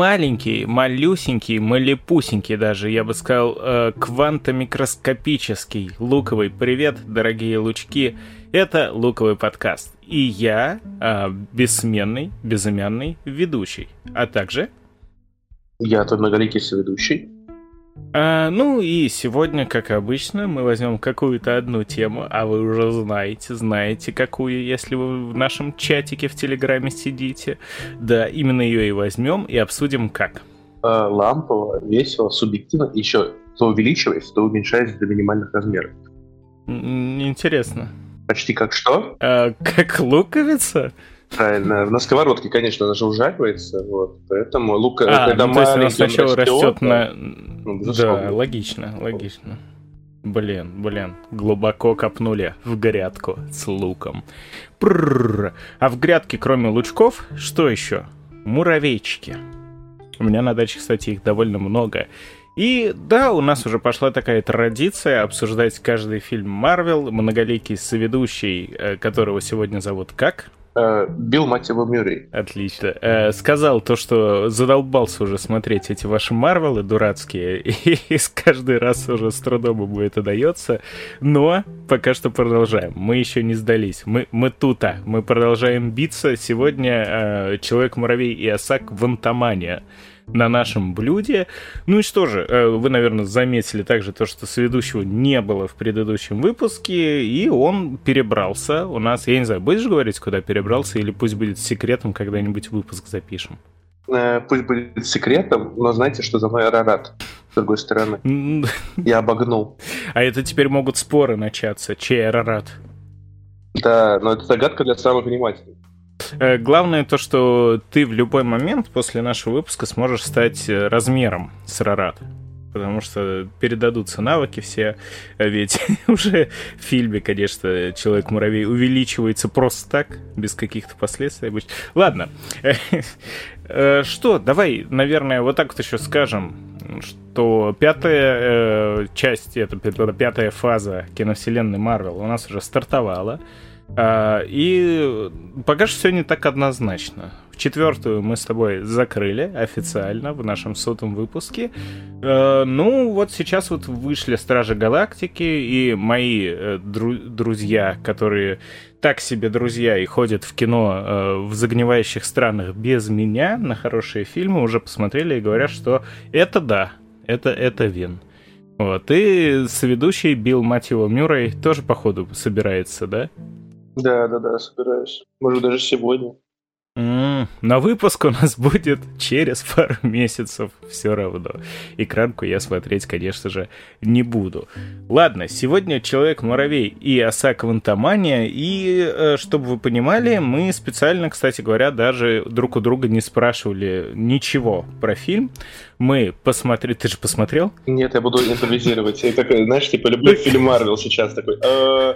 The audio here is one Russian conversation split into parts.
маленький, малюсенький, малепусенький даже, я бы сказал, э, квантомикроскопический луковый привет, дорогие лучки. Это луковый подкаст. И я э, бессменный, безымянный ведущий. А также... Я тот многоликий соведущий. А, ну и сегодня, как обычно, мы возьмем какую-то одну тему, а вы уже знаете, знаете какую, если вы в нашем чатике в Телеграме сидите. Да, именно ее и возьмем и обсудим как. А, лампово, весело, субъективно, еще то увеличиваясь, то уменьшаясь до минимальных размеров. Интересно. Почти как что? А, как луковица? Правильно. На сковородке, конечно, она же ужаривается, вот. Поэтому лук, а, когда ну, то есть она сначала растет, растет на... Ну, да, логично, логично. Блин, блин, глубоко копнули в грядку с луком. Прррр. А в грядке, кроме лучков, что еще? Муравейчики. У меня на даче, кстати, их довольно много. И да, у нас уже пошла такая традиция обсуждать каждый фильм Марвел, многоликий соведущий, э, которого сегодня зовут как? Э, Билл, мать его, Мюррей. Отлично. Э, сказал то, что задолбался уже смотреть эти ваши Марвелы дурацкие, и с каждый раз уже с трудом ему это дается, но пока что продолжаем. Мы еще не сдались. Мы, мы тута. Мы продолжаем биться. Сегодня э, Человек-муравей и Осак в Антамане на нашем блюде. Ну и что же, э, вы, наверное, заметили также то, что соведущего не было в предыдущем выпуске, и он перебрался у нас. Я не знаю, будешь говорить, куда перебрался, или пусть будет секретом, когда-нибудь выпуск запишем? Э, пусть будет секретом, но знаете, что за мой Арарат, с другой стороны. Я обогнул. А это теперь могут споры начаться, чей Арарат? Да, но это загадка для самых внимательных. Э, главное то, что ты в любой момент после нашего выпуска сможешь стать э, размером с Рарат. Потому что передадутся навыки все, э, ведь уже в фильме, конечно, Человек-муравей увеличивается просто так, без каких-то последствий. Ладно, что, давай, наверное, вот так вот еще скажем, что пятая часть, это пятая фаза киновселенной Марвел у нас уже стартовала. А, и пока что все не так однозначно. В четвертую мы с тобой закрыли официально в нашем сотом выпуске. А, ну, вот сейчас вот вышли Стражи Галактики, и мои э, дру- друзья, которые так себе друзья и ходят в кино э, в загнивающих странах без меня на хорошие фильмы, уже посмотрели и говорят, что это да, это, это Вин. Вот, и соведущий Билл Матио Мюррей тоже, походу, собирается, да? Да, да, да, собираюсь. Может, даже сегодня. Mm, на выпуск у нас будет через пару месяцев все равно. Экранку я смотреть, конечно же, не буду. Ладно, сегодня Человек-муравей и Оса Квантомания. И, э, чтобы вы понимали, мы специально, кстати говоря, даже друг у друга не спрашивали ничего про фильм мы посмотрели... Ты же посмотрел? Нет, я буду импровизировать. Я такой, знаешь, типа, люблю фильм Марвел сейчас такой. «Э,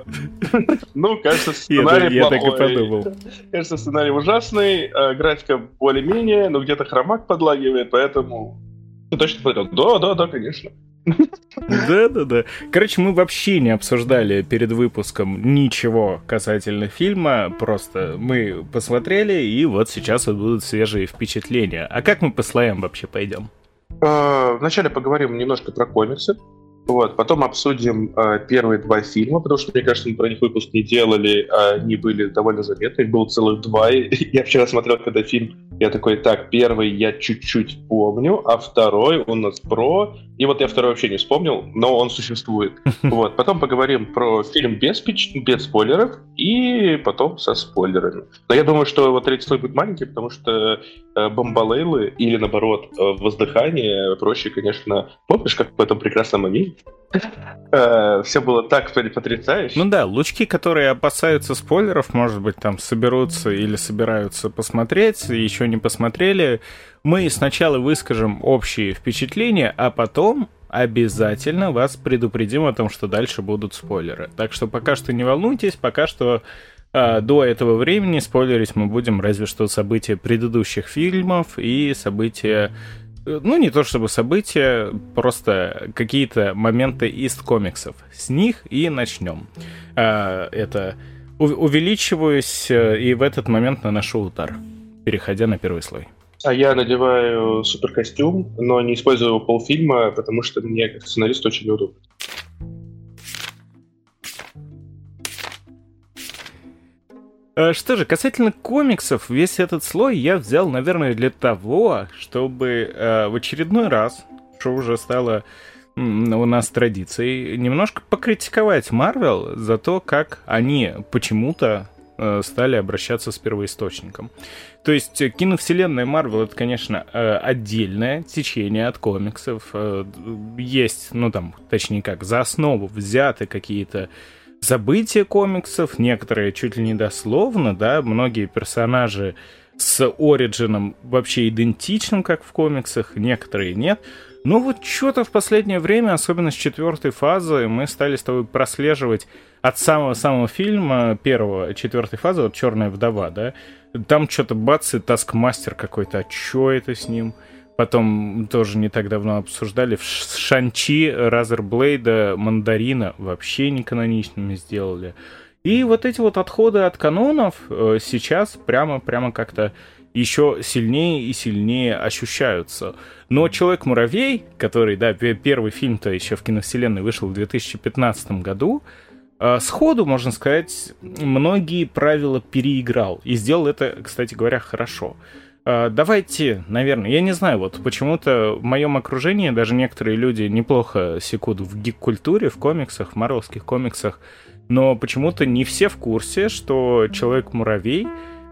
ну, кажется, сценарий Я так и подумал. Кажется, сценарий ужасный, э, графика более-менее, но где-то хромак подлагивает, поэтому... Ну, точно смотрел. Да, да, да, конечно. Да-да-да. Короче, мы вообще не обсуждали перед выпуском ничего касательно фильма, просто мы посмотрели, и вот сейчас вот будут свежие впечатления. А как мы по слоям вообще пойдем? А, вначале поговорим немножко про комиксы. Вот, потом обсудим э, первые два фильма, потому что, мне кажется, мы про них выпуск не делали, а они были довольно заметны. Их было целых два. я вчера смотрел, когда фильм, я такой, так, первый я чуть-чуть помню, а второй у нас про... И вот я второй вообще не вспомнил, но он существует. Вот, потом поговорим про фильм без, без спойлеров и потом со спойлерами. Но я думаю, что вот третий слой будет маленький, потому что э, бомбалейлы или, наоборот, э, воздыхание проще, конечно... Помнишь, как в этом прекрасном моменте Э, Все было так потрясающе. Ну да, лучки, которые опасаются спойлеров, может быть, там соберутся или собираются посмотреть, еще не посмотрели. Мы сначала выскажем общие впечатления, а потом обязательно вас предупредим о том, что дальше будут спойлеры. Так что пока что не волнуйтесь, пока что а, до этого времени спойлерить мы будем разве что события предыдущих фильмов и события ну, не то чтобы события, просто какие-то моменты из комиксов. С них и начнем. А, это увеличиваюсь э, и в этот момент наношу удар, переходя на первый слой. А я надеваю суперкостюм, но не использую его полфильма, потому что мне как сценарист очень неудобно. Э, что же, касательно комиксов, весь этот слой я взял, наверное, для того, чтобы э, в очередной раз, что уже стало у нас традицией, немножко покритиковать Марвел за то, как они почему-то стали обращаться с первоисточником. То есть э, киновселенная Марвел это, конечно, э, отдельное течение от комиксов. Э, есть, ну там, точнее как, за основу взяты какие-то забытие комиксов, некоторые чуть ли не дословно, да, многие персонажи с Ориджином вообще идентичным, как в комиксах, некоторые нет. Но вот что-то в последнее время, особенно с четвертой фазы, мы стали с тобой прослеживать от самого-самого фильма первого, четвертой фазы, вот «Черная вдова», да, там что-то бац и таскмастер какой-то, а что это с ним? Потом тоже не так давно обсуждали Шанчи Разерблейда Мандарина вообще не каноничными сделали. И вот эти вот отходы от канонов э, сейчас прямо, прямо как-то еще сильнее и сильнее ощущаются. Но «Человек-муравей», который, да, первый фильм-то еще в киновселенной вышел в 2015 году, сходу, можно сказать, многие правила переиграл. И сделал это, кстати говоря, хорошо. А, давайте, наверное, я не знаю, вот почему-то в моем окружении даже некоторые люди неплохо секут в гик-культуре, в комиксах, в марвелских комиксах, но почему-то не все в курсе, что Человек-муравей,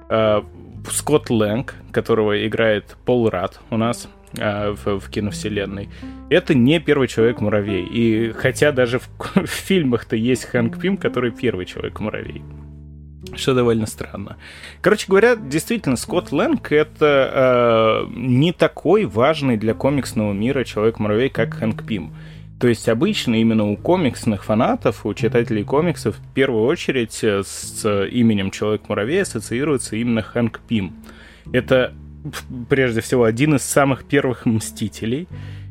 а, Скотт Лэнг, которого играет Пол Рад у нас а, в, в киновселенной, это не первый Человек-муравей. И хотя даже в, в фильмах-то есть Хэнк Пим, который первый Человек-муравей что довольно странно. Короче говоря, действительно, Скотт Лэнг — это э, не такой важный для комиксного мира Человек-муравей, как Хэнк Пим. То есть обычно именно у комиксных фанатов, у читателей комиксов в первую очередь э, с именем Человек-муравей ассоциируется именно Хэнк Пим. Это прежде всего один из самых первых Мстителей.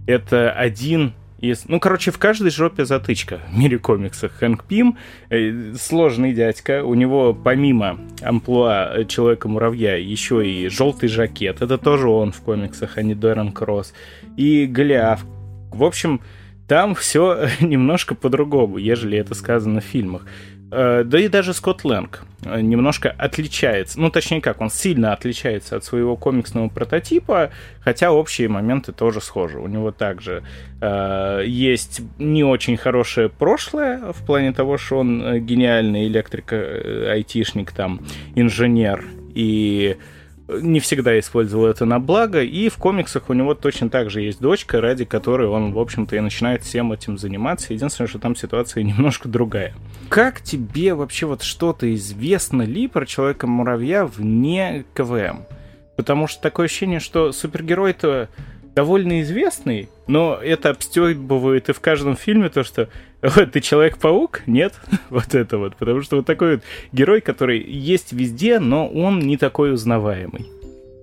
Это один из... Ну, короче, в каждой жопе затычка в мире комиксов. Хэнк Пим э, сложный дядька. У него помимо амплуа Человека-муравья еще и желтый жакет. Это тоже он в комиксах, а не Дэрон Кросс. И Голиаф. В общем, там все немножко по-другому, ежели это сказано в фильмах. Э, да и даже Скотт Лэнг э, немножко отличается, ну точнее как, он сильно отличается от своего комиксного прототипа, хотя общие моменты тоже схожи. У него также э, есть не очень хорошее прошлое в плане того, что он э, гениальный электрик, айтишник, там, инженер и не всегда использовал это на благо, и в комиксах у него точно так же есть дочка, ради которой он, в общем-то, и начинает всем этим заниматься. Единственное, что там ситуация немножко другая. Как тебе вообще вот что-то известно ли про Человека-муравья вне КВМ? Потому что такое ощущение, что супергерой-то довольно известный, но это обстебывает и в каждом фильме то, что вот, ты Человек-паук? Нет? вот это вот. Потому что вот такой вот герой, который есть везде, но он не такой узнаваемый.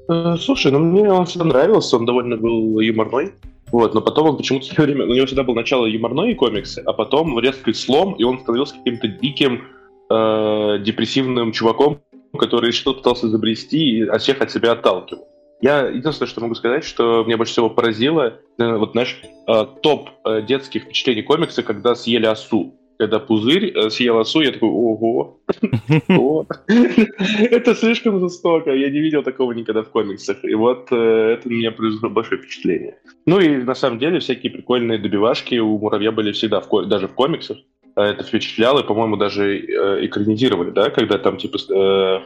Э, слушай, ну мне он всегда нравился, он довольно был юморной. Вот, но потом он почему-то все время... У него всегда было начало юморной комиксы, а потом резкий слом, и он становился каким-то диким, э, депрессивным чуваком, который что-то пытался изобрести от всех от себя отталкивал. Я единственное, что могу сказать, что мне больше всего поразило, вот знаешь, э, топ э, детских впечатлений комикса, когда съели осу. Когда пузырь э, съел осу, я такой, ого, это слишком жестоко, я не видел такого никогда в комиксах. И вот это меня произвело большое впечатление. Ну и на самом деле всякие прикольные добивашки у муравья были всегда, даже в комиксах это впечатляло, и, по-моему, даже экранизировали, да, когда там, типа,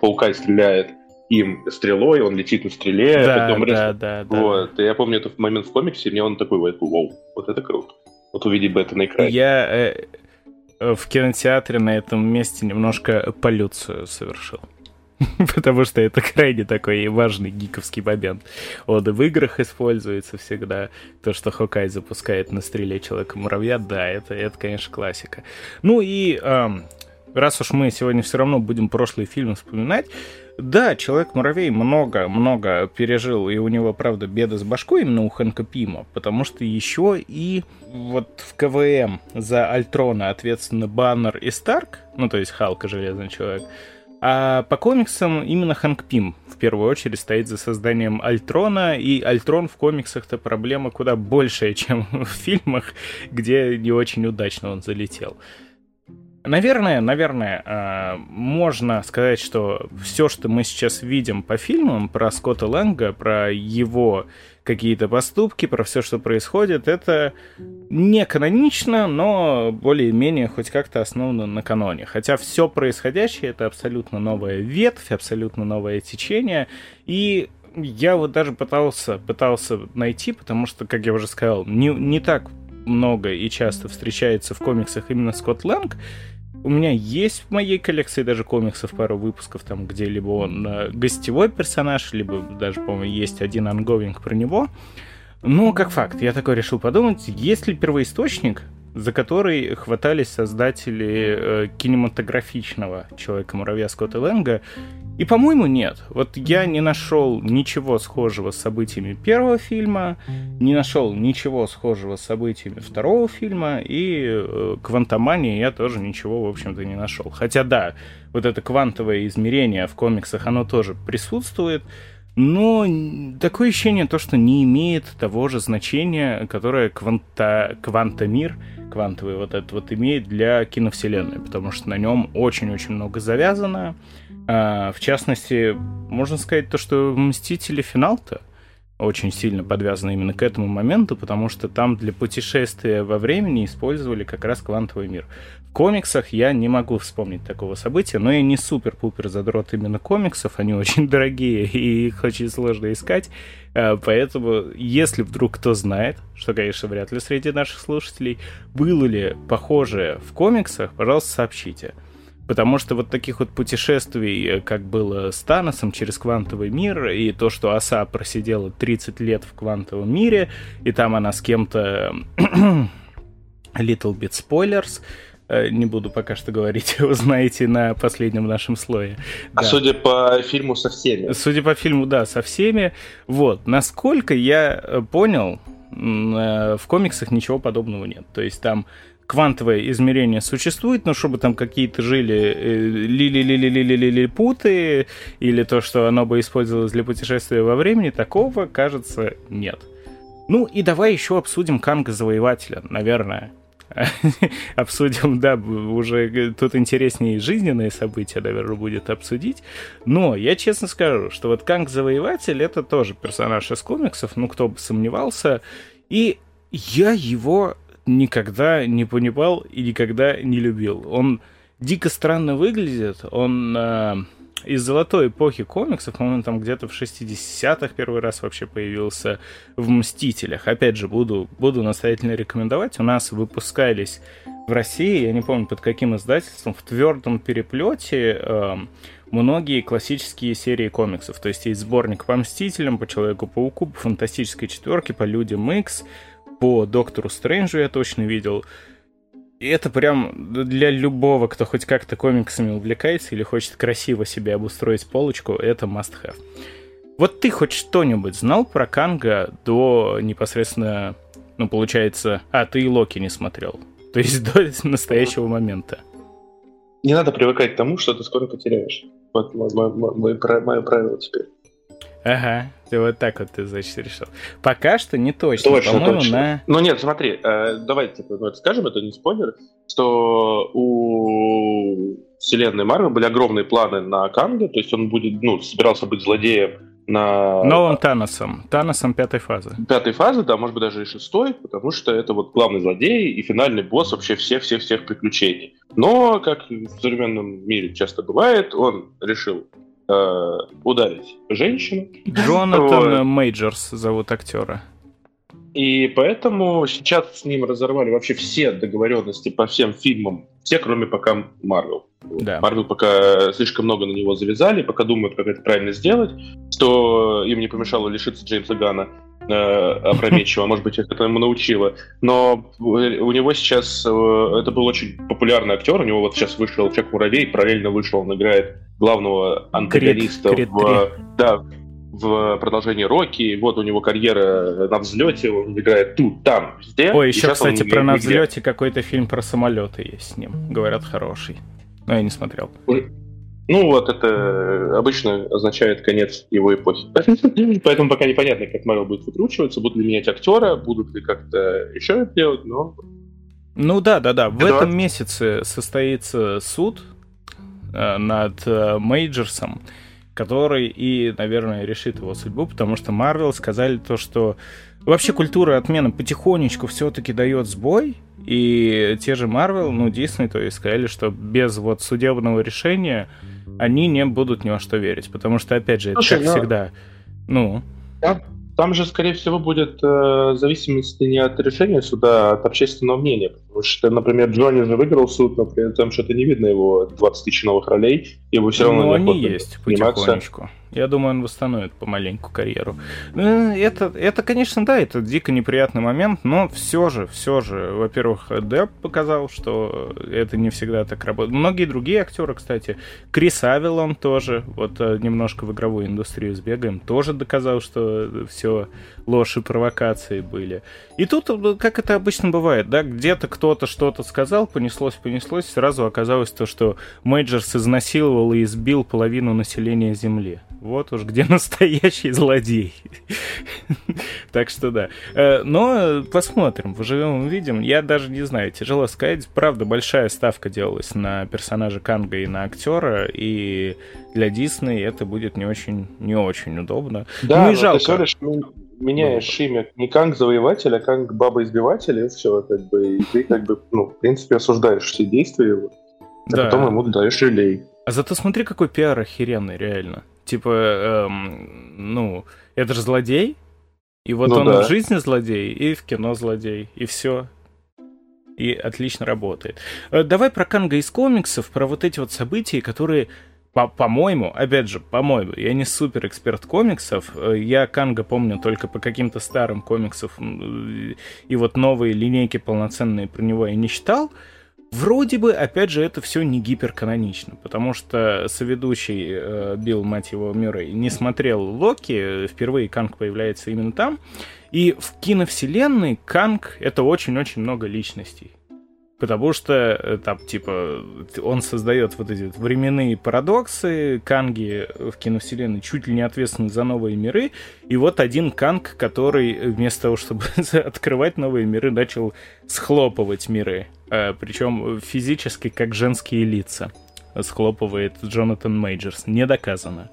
Хоукай стреляет им стрелой, он летит на стреле. Да, потом да, да, да. Вот. И я помню этот момент в комиксе, и мне он такой, вот, вау, вот это круто. Вот увидеть бы это на экране. Я э, э, в кинотеатре на этом месте немножко полюцию совершил. Потому что это крайне такой важный гиковский момент. Он и в играх используется всегда. То, что Хокай запускает на стреле Человека-муравья, да, это, это, конечно, классика. Ну и эм, раз уж мы сегодня все равно будем прошлые фильмы вспоминать, да, Человек-муравей много-много пережил, и у него, правда, беды с башкой именно у Хэнка Пима, потому что еще и вот в КВМ за Альтрона ответственны Баннер и Старк, ну, то есть Халк и Железный Человек, А по комиксам именно Ханк Пим в первую очередь стоит за созданием Альтрона, и Альтрон в комиксах-то проблема куда большая, чем в фильмах, где не очень удачно он залетел. Наверное, наверное, а, можно сказать, что все, что мы сейчас видим по фильмам про Скотта Лэнга, про его какие-то поступки, про все, что происходит, это не канонично, но более-менее хоть как-то основано на каноне. Хотя все происходящее это абсолютно новая ветвь, абсолютно новое течение, и я вот даже пытался, пытался найти, потому что, как я уже сказал, не, не так много и часто встречается в комиксах именно Скотт Лэнг, у меня есть в моей коллекции даже комиксов пару выпусков, там, где либо он э, гостевой персонаж, либо даже, по-моему, есть один анговинг про него. Но, как факт, я такой решил подумать, есть ли первоисточник, за который хватались создатели э, кинематографичного Человека-муравья Скотта Лэнга. И, по-моему, нет. Вот я не нашел ничего схожего с событиями первого фильма, не нашел ничего схожего с событиями второго фильма, и э, квантомании я тоже ничего, в общем-то, не нашел. Хотя, да, вот это квантовое измерение в комиксах, оно тоже присутствует, но такое ощущение, то, что не имеет того же значения, которое кванта, квантомир, квантовый вот этот вот имеет для киновселенной, потому что на нем очень-очень много завязано. А, в частности, можно сказать то, что «Мстители. Финал»-то очень сильно подвязаны именно к этому моменту, потому что там для путешествия во времени использовали как раз квантовый мир комиксах я не могу вспомнить такого события, но я не супер-пупер задрот именно комиксов, они очень дорогие и их очень сложно искать, э, поэтому если вдруг кто знает, что, конечно, вряд ли среди наших слушателей, было ли похожее в комиксах, пожалуйста, сообщите. Потому что вот таких вот путешествий, э, как было с Таносом через квантовый мир, и то, что Оса просидела 30 лет в квантовом мире, и там она с кем-то... Little bit spoilers, Э, не буду пока что говорить, узнаете на последнем нашем слое. А да. судя по фильму со всеми? Судя по фильму, да, со всеми. Вот, насколько я э, понял, э, в комиксах ничего подобного нет. То есть там квантовое измерение существует, но чтобы там какие-то жили лили-лили-лили-лили-путы или то, что оно бы использовалось для путешествия во времени, такого, кажется, нет. Ну и давай еще обсудим Канга Завоевателя, наверное. обсудим, да, уже тут интереснее жизненные события, наверное, будет обсудить. Но я честно скажу, что вот Канг Завоеватель это тоже персонаж из комиксов, ну кто бы сомневался. И я его никогда не понимал и никогда не любил. Он дико странно выглядит, он э, из золотой эпохи комиксов, он там где-то в 60-х первый раз вообще появился в «Мстителях». Опять же, буду, буду настоятельно рекомендовать. У нас выпускались в России, я не помню под каким издательством, в твердом переплете э, многие классические серии комиксов. То есть есть сборник по «Мстителям», по «Человеку-пауку», по «Фантастической четверке», по «Людям Икс», по «Доктору Стрэнджу» я точно видел – и это прям для любого, кто хоть как-то комиксами увлекается или хочет красиво себе обустроить полочку, это must-have. Вот ты хоть что-нибудь знал про Канга до непосредственно, ну, получается... А, ты и Локи не смотрел. То есть до настоящего момента. Не надо привыкать к тому, что ты скоро потеряешь. Вот мое, мое, мое правило теперь. Ага, ты вот так вот ты, значит, решил. Пока что не точно. Точно, По-моему, точно. На... Ну нет, смотри, э, давайте типа, скажем, это не спойлер, что у вселенной Марвел были огромные планы на Канга, то есть он будет, ну, собирался быть злодеем на... Новым Таносом. Таносом пятой фазы. Пятой фазы, да, может быть, даже и шестой, потому что это вот главный злодей и финальный босс вообще всех-всех-всех приключений. Но, как в современном мире часто бывает, он решил э, ударить женщину. Джонатан вот. Мейджорс зовут актера. И поэтому сейчас с ним разорвали вообще все договоренности по всем фильмам, все, кроме пока Марвел. Да. Марвел пока слишком много на него завязали, пока думают, как это правильно сделать, что им не помешало лишиться Джеймса Гана опрометчиво, может быть, это ему научило. Но у него сейчас, э, это был очень популярный актер, у него вот сейчас вышел Человек-муравей, параллельно вышел, он играет главного антагониста Крид, Крид в, да, в продолжении Рокки. Вот у него карьера на взлете, он играет тут, там, везде. Ой, еще, кстати, про на взлете какой-то фильм про самолеты есть с ним. Говорят, хороший. Но я не смотрел. Ну вот, это обычно означает конец его эпохи. Поэтому пока непонятно, как Марвел будет выкручиваться, будут ли менять актера, будут ли как-то еще это делать, но... Ну да, да, да. В Эдуард... этом месяце состоится суд э, над э, Мейджерсом, который и, наверное, решит его судьбу, потому что Марвел сказали то, что вообще культура отмены потихонечку все-таки дает сбой, и те же Marvel, ну, Disney, то есть сказали, что без вот судебного решения они не будут ни во что верить. Потому что, опять же, Слушай, это как но... всегда. Ну. Да, там же, скорее всего, будет э, зависимость не от решения суда, а от общественного мнения. Потому что, например, Джонни же выиграл суд, но при этом что-то не видно его 20 тысяч новых ролей. Его все равно ну, они есть потихонечку. Я думаю, он восстановит помаленьку карьеру. Ну, это, это, конечно, да, это дико неприятный момент, но все же, все же, во-первых, Депп показал, что это не всегда так работает. Многие другие актеры, кстати, Крис Авилон тоже, вот э, немножко в игровую индустрию сбегаем, тоже доказал, что все ложь и провокации были. И тут, э, как это обычно бывает, да, где-то кто-то что-то сказал, понеслось, понеслось, сразу оказалось то, что Мейджерс изнасиловал и избил половину населения Земли. Вот уж где настоящий злодей. так что да. Э, но посмотрим, поживем увидим. Я даже не знаю, тяжело сказать. Правда, большая ставка делалась на персонажа Канга и на актера, и для Дисней это будет не очень, не очень удобно. Да, ну и жалко. ты говоришь, меняешь ну, имя не Канг Завоеватель, а Канг Баба Избиватель, и все, как бы, и ты как бы, ну, в принципе, осуждаешь все действия его, а да. потом ему даешь релей. А зато смотри, какой пиар охеренный, реально. Типа, эм, ну, это же злодей, и вот ну, он да. в жизни злодей, и в кино злодей, и все. И отлично работает. Э, давай про Канга из комиксов, про вот эти вот события, которые по- по-моему, опять же, по-моему, я не супер эксперт комиксов, э, я Канга помню только по каким-то старым комиксам, и вот новые линейки полноценные про него я не читал, Вроде бы, опять же, это все не гиперканонично, потому что соведущий э, Билл, мать его, Мюррей, не смотрел Локи, впервые Канг появляется именно там, и в киновселенной Канг — это очень-очень много личностей. Потому что э, там, типа, он создает вот эти временные парадоксы, Канги в киновселенной чуть ли не ответственны за новые миры, и вот один Канг, который вместо того, чтобы открывать новые миры, начал схлопывать миры. Э, Причем физически, как женские лица. Схлопывает Джонатан Мейджерс. Не доказано.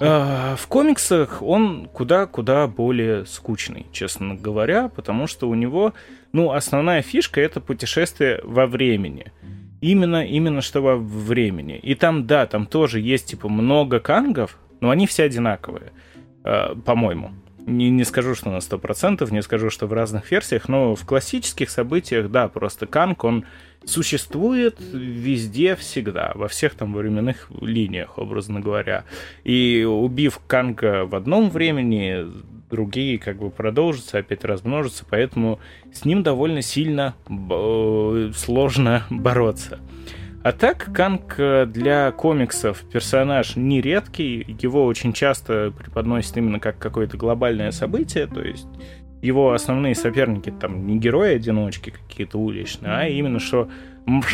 А, в комиксах он куда-куда более скучный, честно говоря, потому что у него, ну, основная фишка это путешествие во времени. Именно, именно что во времени. И там, да, там тоже есть, типа, много кангов, но они все одинаковые, э, по-моему. Не, не скажу, что на 100%, не скажу, что в разных версиях, но в классических событиях, да, просто канг, он существует везде, всегда, во всех там временных линиях, образно говоря. И убив Канга в одном времени, другие как бы продолжатся, опять размножатся, поэтому с ним довольно сильно сложно бороться. А так, Канг э, для комиксов персонаж не редкий, его очень часто преподносят именно как какое-то глобальное событие, то есть его основные соперники там не герои-одиночки какие-то уличные, а именно что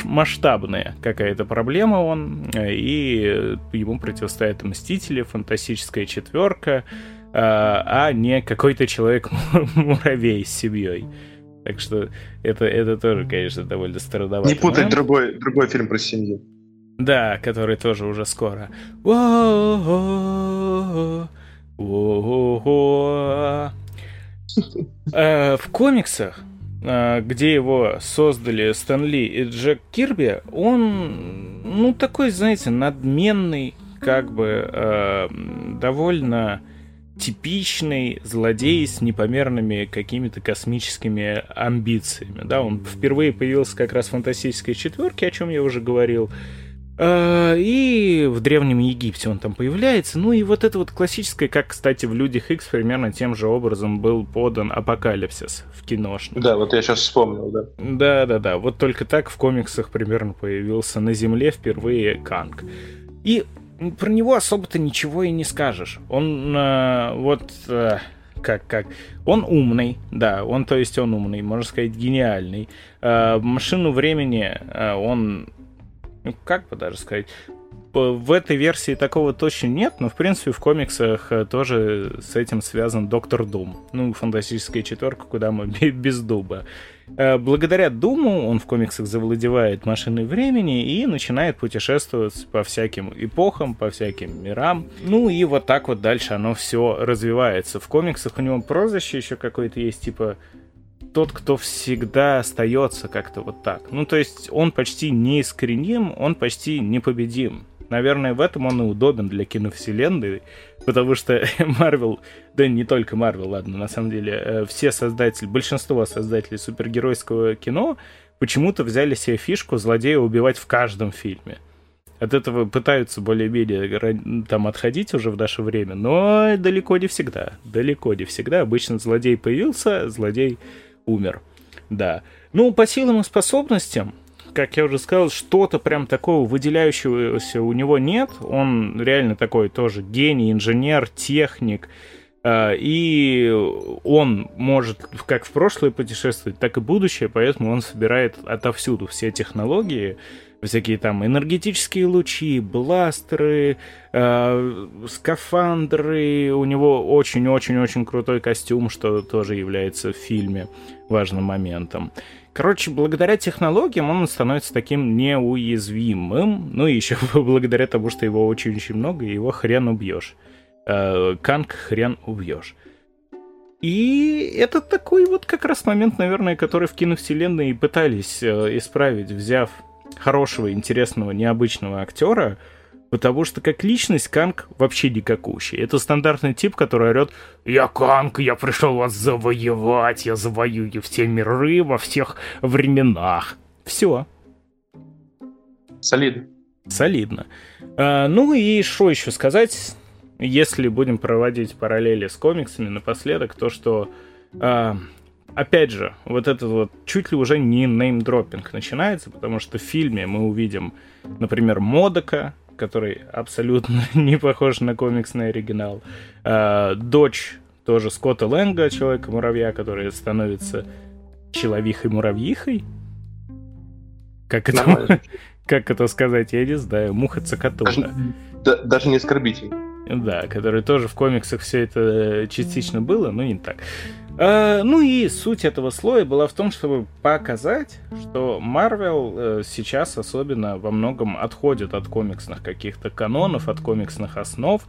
масштабная какая-то проблема он, э, и ему противостоят Мстители, Фантастическая Четверка, а, а не какой-то человек-муравей с семьей. Так что это, это тоже, конечно, довольно стародавато. Не путать другой, другой фильм про семью. Да, который тоже уже скоро. Э, в комиксах, э, где его создали Стэн Ли и Джек Кирби, он, ну, такой, знаете, надменный, как бы э, довольно типичный злодей с непомерными какими-то космическими амбициями. Да, он впервые появился как раз в фантастической четверке, о чем я уже говорил. А, и в Древнем Египте он там появляется. Ну и вот это вот классическое, как, кстати, в Людях Икс примерно тем же образом был подан Апокалипсис в киношном. Да, вот я сейчас вспомнил, да. Да-да-да, вот только так в комиксах примерно появился на Земле впервые Канг. И про него особо-то ничего и не скажешь. Он э, вот... Э, как, как. Он умный, да, он, то есть он умный, можно сказать, гениальный. Э, машину времени э, он ну, как бы даже сказать, в этой версии такого точно нет, но в принципе в комиксах э, тоже с этим связан Доктор Дум. Ну, фантастическая четверка, куда мы без дуба. Э, благодаря Думу он в комиксах завладевает машиной времени и начинает путешествовать по всяким эпохам, по всяким мирам. Ну и вот так вот дальше оно все развивается. В комиксах у него прозвище еще какое-то есть, типа тот, кто всегда остается как-то вот так. Ну, то есть он почти неискореним, он почти непобедим. Наверное, в этом он и удобен для киновселенной, потому что Марвел, да не только Марвел, ладно, на самом деле, э, все создатели, большинство создателей супергеройского кино почему-то взяли себе фишку злодея убивать в каждом фильме. От этого пытаются более-менее там отходить уже в наше время, но далеко не всегда. Далеко не всегда. Обычно злодей появился, злодей умер. Да. Ну, по силам и способностям как я уже сказал, что-то прям такого выделяющегося у него нет. Он реально такой тоже гений, инженер, техник. А, и он может как в прошлое путешествовать, так и будущее, поэтому он собирает отовсюду все технологии, всякие там энергетические лучи, бластеры, э, скафандры. У него очень-очень-очень крутой костюм, что тоже является в фильме важным моментом. Короче, благодаря технологиям он становится таким неуязвимым. Ну и еще благодаря тому, что его очень-очень много, и его хрен убьешь. Э, Канг хрен убьешь. И это такой вот как раз момент, наверное, который в киновселенной пытались э, исправить, взяв хорошего, интересного, необычного актера, Потому что как личность Канг вообще никакущий. Это стандартный тип, который орет «Я Канг, я пришел вас завоевать, я завоюю все миры во всех временах». Все. Солидно. Солидно. А, ну и что еще сказать, если будем проводить параллели с комиксами напоследок, то что а, опять же, вот этот вот чуть ли уже не неймдропинг начинается, потому что в фильме мы увидим, например, Модока, который абсолютно не похож на комиксный оригинал. А, дочь тоже Скотта Лэнга, Человека-муравья, который становится Человихой-муравьихой. Как это, как это сказать, я не знаю. Муха-цокотуха. Даже, даже не оскорбитель. Да, который тоже в комиксах все это э, частично было, но не так. А, ну и суть этого слоя была в том, чтобы показать, что Марвел э, сейчас особенно во многом отходит от комиксных каких-то канонов, от комиксных основ,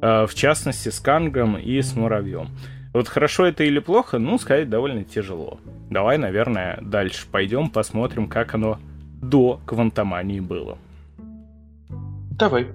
э, в частности с Кангом и с Муравьем. Вот хорошо это или плохо, ну, сказать довольно тяжело. Давай, наверное, дальше пойдем, посмотрим, как оно до Квантомании было. Давай.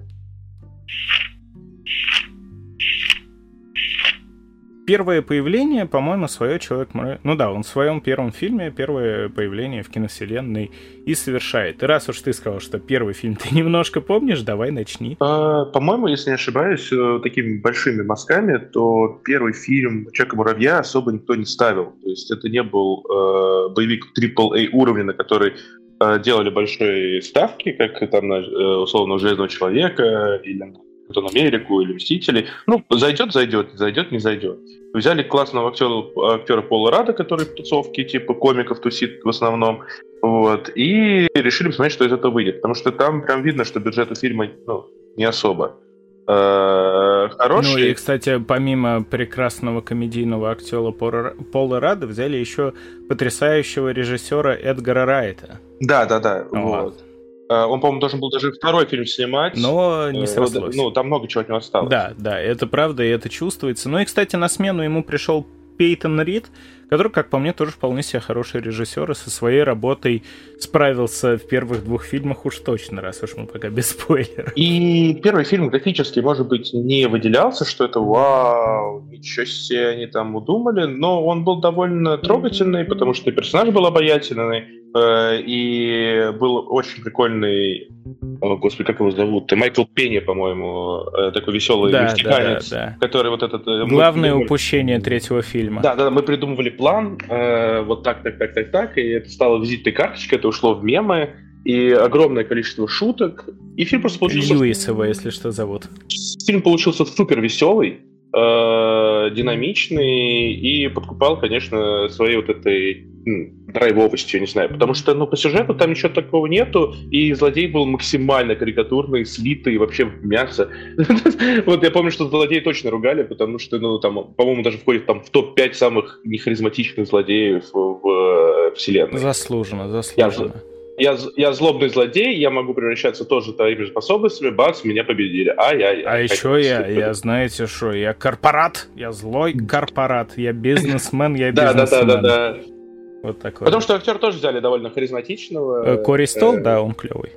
Первое появление, по-моему, свое человек Ну да, он в своем первом фильме первое появление в киновселенной и совершает. И раз уж ты сказал, что первый фильм ты немножко помнишь, давай начни. А, по-моему, если не ошибаюсь, э, такими большими мазками, то первый фильм Человека-муравья особо никто не ставил. То есть это не был э, боевик AAA уровня, на который э, делали большие ставки, как там э, условно Железного Человека или Капитан Америку или Мстители. Ну, зайдет, зайдет, зайдет, не зайдет. Взяли классного актера, актера Пола Рада, который в тусовке типа комиков тусит в основном, вот, и решили посмотреть, что из этого выйдет. Потому что там прям видно, что бюджет у фильма ну, не особо э, хороший. Ну и, кстати, помимо прекрасного комедийного актера Пола Рада, взяли еще потрясающего режиссера Эдгара Райта. Да, да, да. Вот. вот. Э, он, по-моему, должен был даже второй фильм снимать. Но не э, срослось. Ну, там много чего от него осталось. Да, да, это правда, и это чувствуется. Ну и, кстати, на смену ему пришел Пейтон Рид, который, как по мне, тоже вполне себе хороший режиссер и со своей работой справился в первых двух фильмах уж точно, раз уж мы пока без спойлеров. И первый фильм графически, может быть, не выделялся, что это вау, ничего себе они там удумали, но он был довольно трогательный, потому что персонаж был обаятельный, и был очень прикольный, о, господи, как его зовут, Майкл Пенни, по-моему, э, такой веселый да, мексиканец, да, да, да. который вот этот... Э, Главное упущение третьего фильма. Да, да, мы придумывали план, э, вот так, так, так, так, так, и это стало визитной карточкой, это ушло в мемы, и огромное количество шуток, и фильм просто получился... Льюисова, если что, зовут. Фильм получился супер веселый, э, динамичный и подкупал, конечно, своей вот этой драйвовостью, не знаю, потому что, ну, по сюжету там ничего такого нету, и злодей был максимально карикатурный, слитый, вообще в мясо. Вот я помню, что злодеи точно ругали, потому что, ну, там, по-моему, даже входит там в топ-5 самых нехаризматичных злодеев в э, вселенной. Заслуженно, заслуженно. Я, я злобный злодей, я могу превращаться тоже твоими способностями, бац, меня победили. Ай-яй-яй. А еще я, я, знаете что, я корпорат, я злой корпорат, я бизнесмен, я бизнесмен. Да, да, да, да. Вот такой. Потому что актер тоже взяли довольно харизматичного. Э, Кори Стол, э, да, он клевый.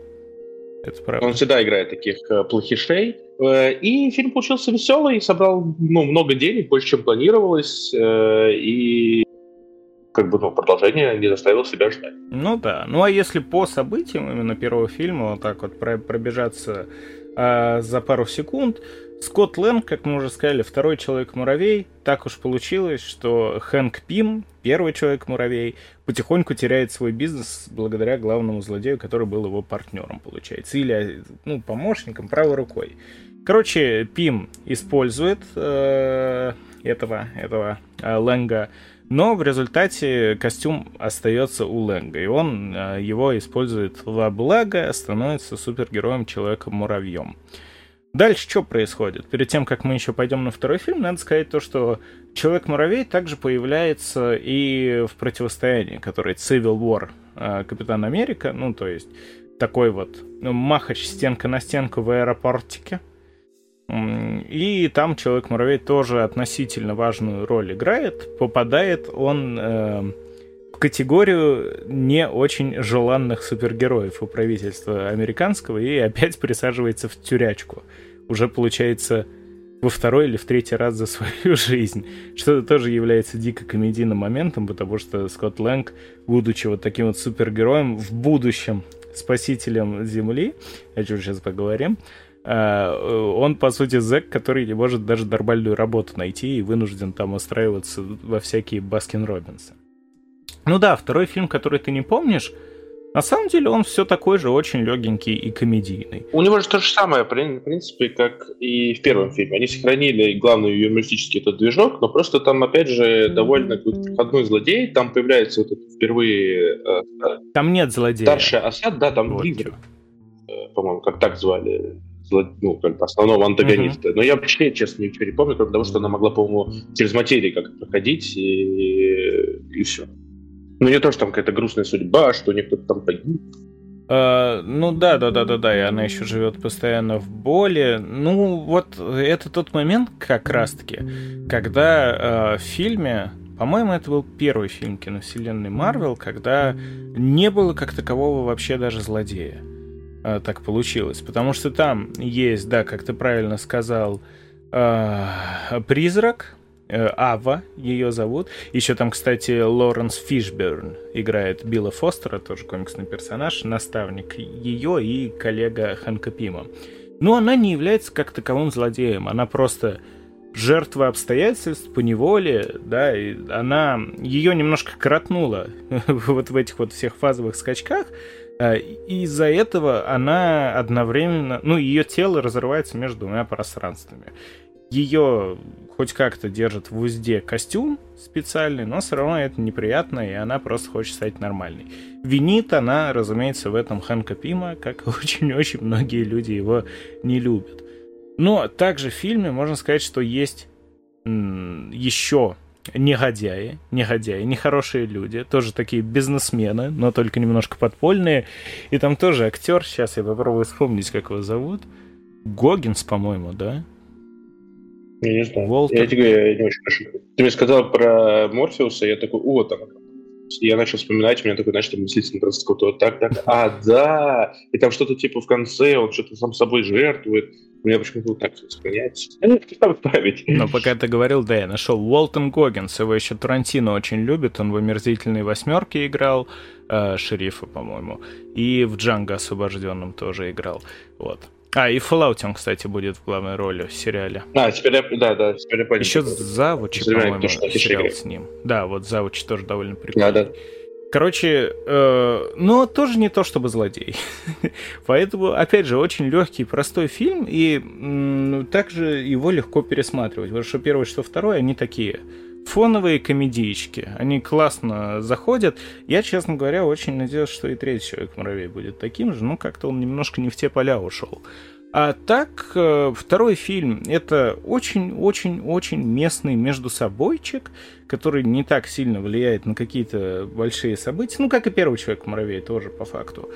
Это правда. Он всегда играет таких э, плохишей. И фильм получился веселый, собрал ну, много денег, больше, чем планировалось. И как бы ну, продолжение не заставило себя ждать. Ну да. Ну а если по событиям именно первого фильма вот так вот пробежаться э, за пару секунд, Скотт Лэнг, как мы уже сказали, второй Человек-муравей. Так уж получилось, что Хэнк Пим, первый Человек-муравей, потихоньку теряет свой бизнес благодаря главному злодею, который был его партнером, получается. Или, ну, помощником, правой рукой. Короче, Пим использует э, этого, этого э, Лэнга, но в результате костюм остается у Лэнга, и он э, его использует во благо, становится супергероем Человеком-муравьем. Дальше что происходит? Перед тем, как мы еще пойдем на второй фильм, надо сказать то, что Человек-муравей также появляется и в противостоянии, который Civil War э, Капитан Америка, ну, то есть такой вот ну, махач стенка на стенку в аэропортике. И там Человек-муравей тоже относительно важную роль играет. Попадает он э, в категорию не очень желанных супергероев у правительства американского и опять присаживается в тюрячку уже получается во второй или в третий раз за свою жизнь, что тоже является дико комедийным моментом, потому что Скотт Лэнг, будучи вот таким вот супергероем в будущем спасителем Земли, о чем сейчас поговорим, а, он, по сути, зэк, который не может даже нормальную работу найти и вынужден там устраиваться во всякие Баскин-Робинсы. Ну да, второй фильм, который ты не помнишь, на самом деле он все такой же очень легенький и комедийный. У него же то же самое, в принципе, как и в первом фильме. Они сохранили главный юмористический этот движок, но просто там, опять же, довольно проходной злодей. Там появляется вот этот впервые... Э, там нет злодея. Старший Асад, да, там вот Призрак. Э, по-моему, как так звали ну, как бы основного антагониста. Uh-huh. Но я вообще, честно, ничего не помню, потому что она могла, по-моему, через материи как-то проходить, и, и все. Ну, не то, что там какая-то грустная судьба, что у них кто-то там погиб. Uh, ну да, да, да, да, да, и она еще живет постоянно в боли. Ну, вот это тот момент, как раз-таки, когда uh, в фильме, по-моему, это был первый фильм киновселенной Марвел, когда не было как такового вообще даже злодея. Uh, так получилось. Потому что там есть, да, как ты правильно сказал, призрак, Э, Ава ее зовут. Еще там, кстати, Лоренс Фишберн играет Билла Фостера, тоже комиксный персонаж, наставник ее и коллега Ханка Пима. Но она не является как таковым злодеем, она просто жертва обстоятельств по неволе, да, и она ее немножко коротнула вот в этих вот всех фазовых скачках, э, из-за этого она одновременно, ну, ее тело разрывается между двумя пространствами ее хоть как-то держит в узде костюм специальный, но все равно это неприятно, и она просто хочет стать нормальной. Винит она, разумеется, в этом Ханка Пима, как очень-очень многие люди его не любят. Но также в фильме можно сказать, что есть еще негодяи, негодяи, нехорошие люди, тоже такие бизнесмены, но только немножко подпольные. И там тоже актер, сейчас я попробую вспомнить, как его зовут. Гогинс, по-моему, да? Я не знаю. Волтер. Я тебе я не очень хорошо. Ты мне сказал про Морфеуса, я такой, о, там я начал вспоминать, у меня такой, там мыслительный процесс какой-то, так, так, а, да, и там что-то типа в конце, он что-то сам собой жертвует, у меня почему-то так сохраняется. Но пока ты говорил, да, я нашел Уолтон Гоггинс, его еще Тарантино очень любит, он в «Омерзительной восьмерке» играл, э, шерифа, по-моему, и в «Джанго освобожденном» тоже играл, вот. А, и Fallout он, кстати, будет в главной роли в сериале. А, теперь я, да, да, теперь я понял. Еще Завучи, по-моему, сериал с ним. Да, вот Завучи тоже довольно прикольный. Да, да. Короче, э, но тоже не то чтобы злодей. Поэтому, опять же, очень легкий, простой фильм, и м, также его легко пересматривать. Потому что первый, что второй, они такие фоновые комедийки. Они классно заходят. Я, честно говоря, очень надеюсь, что и третий Человек-муравей будет таким же. Ну, как-то он немножко не в те поля ушел. А так, э, второй фильм — это очень-очень-очень местный между собойчик, который не так сильно влияет на какие-то большие события, ну, как и первый Человек-муравей тоже, по факту.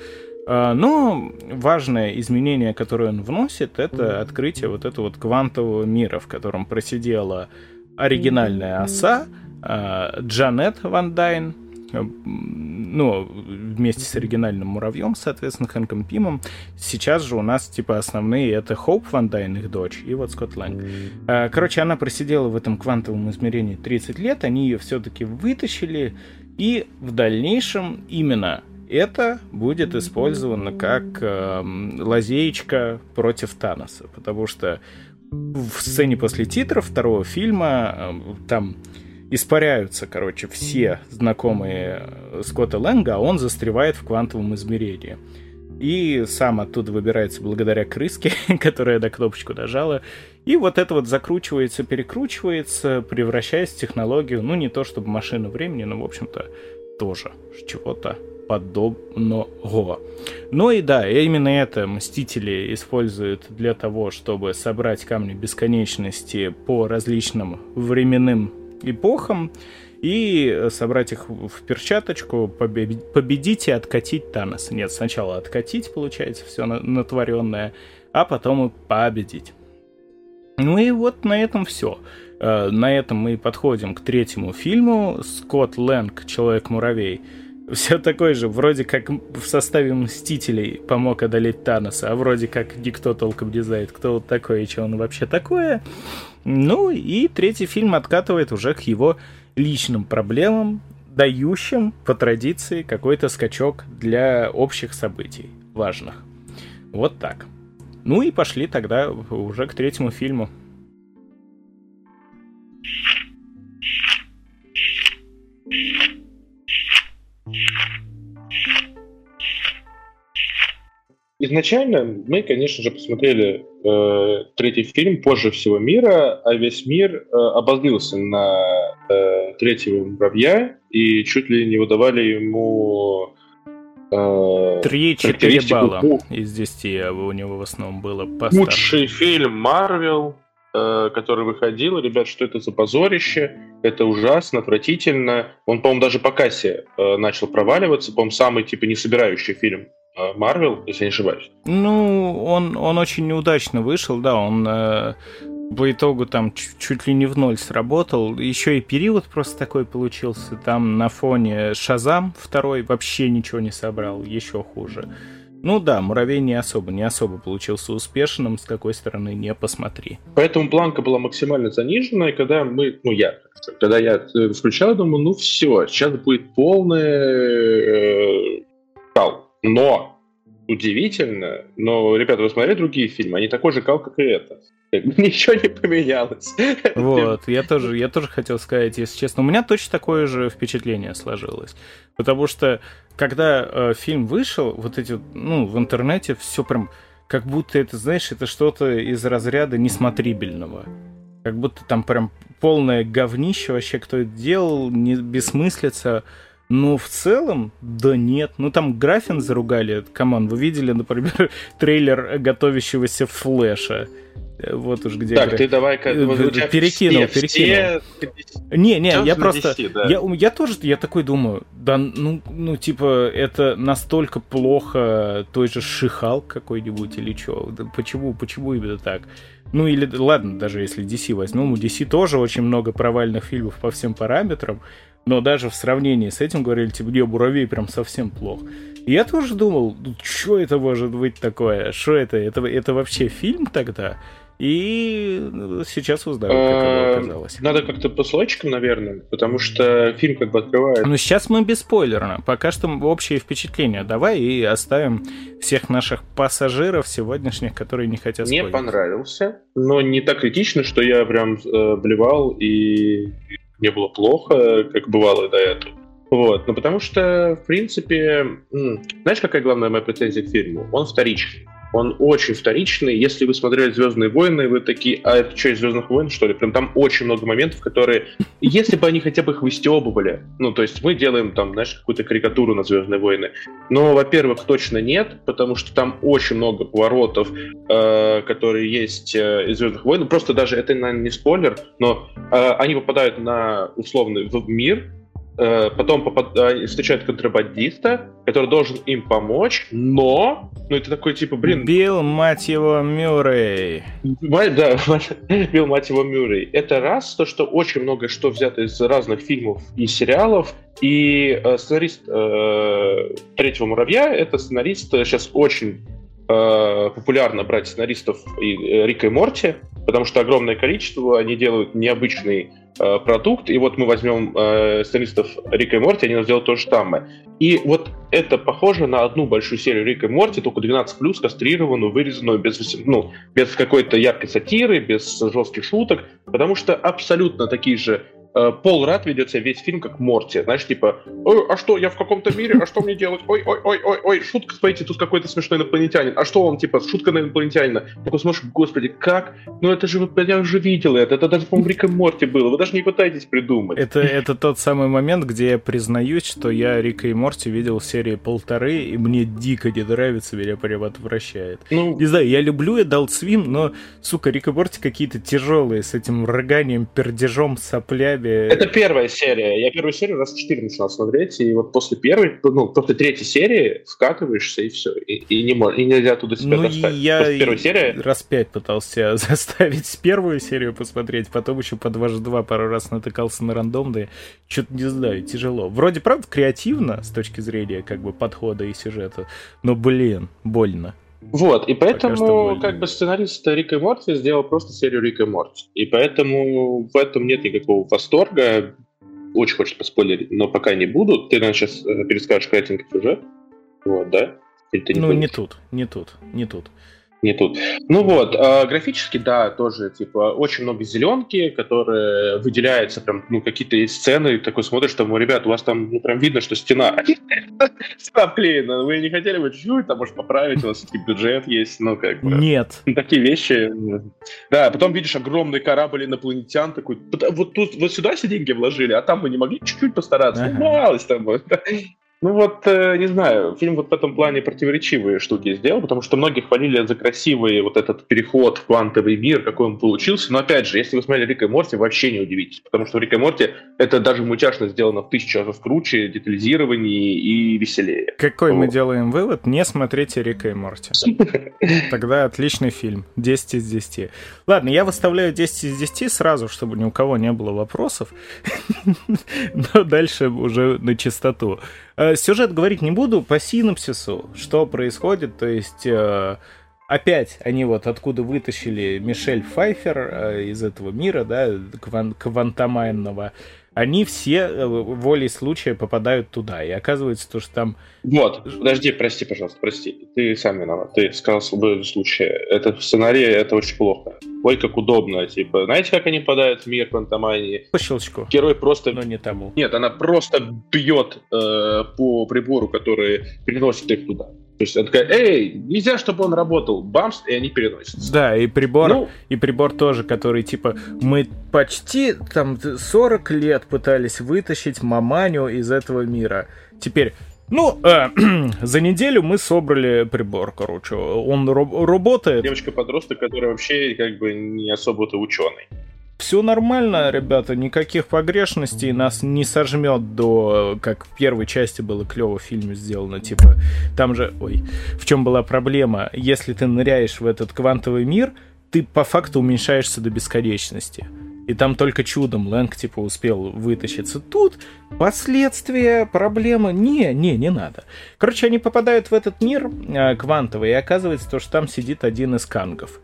А, но важное изменение, которое он вносит, это открытие вот этого вот квантового мира, в котором просидела оригинальная оса, а, Джанет Ван Дайн, ну, вместе с оригинальным муравьем, соответственно, Хэнком Пимом. Сейчас же у нас, типа, основные это Хоуп Ван Дайн, их дочь, и вот Скотт Лэнг. А, короче, она просидела в этом квантовом измерении 30 лет, они ее все-таки вытащили, и в дальнейшем именно это будет использовано как э, лазеечка против Таноса, потому что в сцене после титров второго фильма э, там испаряются, короче, все знакомые э, Скотта Лэнга, а он застревает в квантовом измерении. И сам оттуда выбирается благодаря крыске, которая до кнопочку нажала. И вот это вот закручивается, перекручивается, превращаясь в технологию, ну, не то чтобы машина времени, но, в общем-то, тоже чего-то подобного. Ну и да, именно это Мстители используют для того, чтобы собрать камни бесконечности по различным временным эпохам и собрать их в перчаточку, победить и откатить Таноса. Нет, сначала откатить, получается, все натворенное, а потом и победить. Ну и вот на этом все. Э, на этом мы подходим к третьему фильму. Скотт Лэнг, Человек-муравей. Все такой же, вроде как в составе Мстителей помог одолеть Таноса, а вроде как никто толком не знает, кто вот такой и что он вообще такое. Ну и третий фильм откатывает уже к его личным проблемам, дающим по традиции какой-то скачок для общих событий важных. Вот так. Ну и пошли тогда уже к третьему фильму. Изначально мы, конечно же, посмотрели э, третий фильм позже всего мира, а весь мир э, обозлился на э, третьего муравья и чуть ли не выдавали ему э, 3-4 балла у... из 10 у него в основном было поставлено. Лучший фильм Марвел, э, который выходил. Ребят, что это за позорище? Это ужасно, отвратительно. Он, по-моему, даже по кассе э, начал проваливаться. По-моему, самый, типа, не собирающий фильм Э, Марвел, если не ошибаюсь. Ну, он, он очень неудачно вышел, да, он э, по итогу там чуть ли не в ноль сработал. Еще и период просто такой получился. Там на фоне Шазам второй вообще ничего не собрал, еще хуже. Ну да, муравей не особо, не особо получился успешным, с какой стороны не посмотри. Поэтому планка была максимально занижена, и когда мы, ну я, когда я включал, думаю, ну все, сейчас будет полный э, но удивительно, но, ребята, вы смотрели другие фильмы, они такой же кал, как и это. Ничего не поменялось. Вот, я тоже, я тоже хотел сказать, если честно, у меня точно такое же впечатление сложилось. Потому что, когда э, фильм вышел, вот эти, ну, в интернете все прям, как будто это, знаешь, это что-то из разряда несмотрибельного. Как будто там прям полное говнище вообще, кто это делал, не бессмыслица. Ну, в целом, да нет. Ну, там графин заругали. Come on, вы видели, например, трейлер готовящегося флэша? Э, вот уж где... Так, игра... ты давай... Вот перекинул, все, перекинул. Все... Не, не, я просто... 10, да. я, я тоже, я такой думаю, да, ну, ну, типа, это настолько плохо той же Шихал какой-нибудь или что? Да почему, почему именно так? Ну или, ладно, даже если DC возьмем, у DC тоже очень много провальных фильмов по всем параметрам, но даже в сравнении с этим говорили, типа, не, Муравей прям совсем плох. И я тоже думал, ну, что это может быть такое? Что это? это? Это вообще фильм тогда? И ну, сейчас узнаю, как оно а, оказалось. Надо как-то по слойчикам, наверное, потому что фильм как бы открывает... Ну, сейчас мы без спойлера. Пока что общее впечатление давай и оставим всех наших пассажиров сегодняшних, которые не хотят спойлерить. Мне понравился, но не так критично, что я прям э, блевал и не было плохо, как бывало до этого. Вот, ну потому что, в принципе, знаешь, какая главная моя претензия к фильму? Он вторичный. Он очень вторичный. Если вы смотрели Звездные войны, вы такие, а это что, из Звездных войн, что ли? Прям там очень много моментов, которые, если бы они хотя бы их выстебывали, ну, то есть мы делаем там, знаешь, какую-то карикатуру на Звездные войны. Но, во-первых, точно нет, потому что там очень много поворотов, э, которые есть э, из Звездных войн. Просто даже это, наверное, не спойлер, но э, они попадают на условный мир, потом попад... встречают контрабандиста, который должен им помочь, но... Ну, это такой, типа, блин... Билл, мать его, Мюррей. Да, Билл, мать его, Мюррей. Это раз, то, что очень много что взято из разных фильмов и сериалов, и э, сценарист э, «Третьего муравья» — это сценарист, э, сейчас очень э, популярно брать сценаристов и, э, Рика и Морти, потому что огромное количество, они делают необычный э, продукт, и вот мы возьмем э, сценаристов Рика и Морти, они сделают то же самое. И вот это похоже на одну большую серию Рика и Морти, только 12+, кастрированную, вырезанную без, ну, без какой-то яркой сатиры, без жестких шуток, потому что абсолютно такие же Пол Рад ведет себя весь фильм как Морти. Знаешь, типа, Ой, а что, я в каком-то мире, а что мне делать? Ой, ой, ой, ой, ой, шутка, смотрите, тут какой-то смешной инопланетянин. А что он, типа, шутка на инопланетянина? Такой смотришь, господи, как? Ну это же, я уже видел это, это даже, по-моему, Рик и Морти было. Вы даже не пытаетесь придумать. Это, это тот самый момент, где я признаюсь, что я Рика и Морти видел в серии полторы, и мне дико не нравится, меня прям отвращает. Ну, не знаю, я люблю Adult Swim, но, сука, Рик и Морти какие-то тяжелые, с этим рыганием, пердежом, соплями Арабии... Это первая серия. Я первую серию раз четыре начинал смотреть, и вот после первой, ну, после третьей серии скатываешься, и все. И, и, не, мож, и нельзя оттуда себя ну, достать. Я после первой серии... раз пять пытался заставить первую серию посмотреть, потом еще по дважды два пару раз натыкался на рандомные. Что-то не знаю, тяжело. Вроде, правда, креативно с точки зрения как бы подхода и сюжета, но, блин, больно. Вот, и поэтому как бы сценарист Рика и Морти сделал просто серию Рика и Морти. И поэтому в этом нет никакого восторга. Очень хочется поспойлерить, но пока не буду. Ты нам сейчас э, перескажешь кратенький сюжет. Вот, да? Или ты не ну, будешь? не тут, не тут, не тут не тут. Ну вот, э, графически, да, тоже, типа, очень много зеленки, которые выделяются, прям, ну, какие-то сцены, такой смотришь, там, ребят, у вас там, ну, прям видно, что стена, стена вклеена, вы не хотели бы чуть-чуть, там, может, поправить, у вас таки бюджет есть, ну, как бы. Нет. Такие вещи. Да, потом видишь огромный корабль инопланетян, такой, вот тут, вот сюда все деньги вложили, а там мы не могли чуть-чуть постараться, ага. малость там, ну вот, э, не знаю, фильм вот в этом плане противоречивые штуки сделал, потому что многие хвалили за красивый вот этот переход в квантовый мир, какой он получился. Но опять же, если вы смотрели Рика и Морти, вообще не удивитесь, потому что Рика и Морти это даже мультяшно сделано в тысячу раз круче, детализированнее и веселее. Какой вот. мы делаем вывод? Не смотрите Рика и Морти. Тогда отличный фильм. 10 из 10. Ладно, я выставляю 10 из 10 сразу, чтобы ни у кого не было вопросов. Но дальше уже на чистоту. Э, сюжет говорить не буду, по синопсису, что происходит, то есть э, опять они вот откуда вытащили Мишель Файфер э, из этого мира, да, кван квантомайнного, они все волей случая попадают туда. И оказывается, то, что там... Вот, подожди, прости, пожалуйста, прости. Ты сам виноват. Ты сказал волей случая. Это в сценарии, это очень плохо. Ой, как удобно, типа, знаете, как они попадают в мир квантомании? По щелчку. Герой просто... Но не тому. Нет, она просто бьет э, по прибору, который переносит их туда. То есть она такая, эй, нельзя, чтобы он работал. Бамс, и они переносятся. Да, и прибор, ну, и прибор тоже, который, типа, мы почти там 40 лет пытались вытащить маманю из этого мира. Теперь ну, э, за неделю мы собрали прибор, короче. Он раб- работает. Девочка-подросток, которая вообще как бы не особо-то ученый. Все нормально, ребята, никаких погрешностей нас не сожмет до, как в первой части было клево в фильме сделано, типа, там же, ой, в чем была проблема, если ты ныряешь в этот квантовый мир, ты по факту уменьшаешься до бесконечности. И там только чудом Лэнг, типа, успел вытащиться. Тут последствия, проблемы... Не, не, не надо. Короче, они попадают в этот мир э, квантовый, и оказывается, то, что там сидит один из кангов.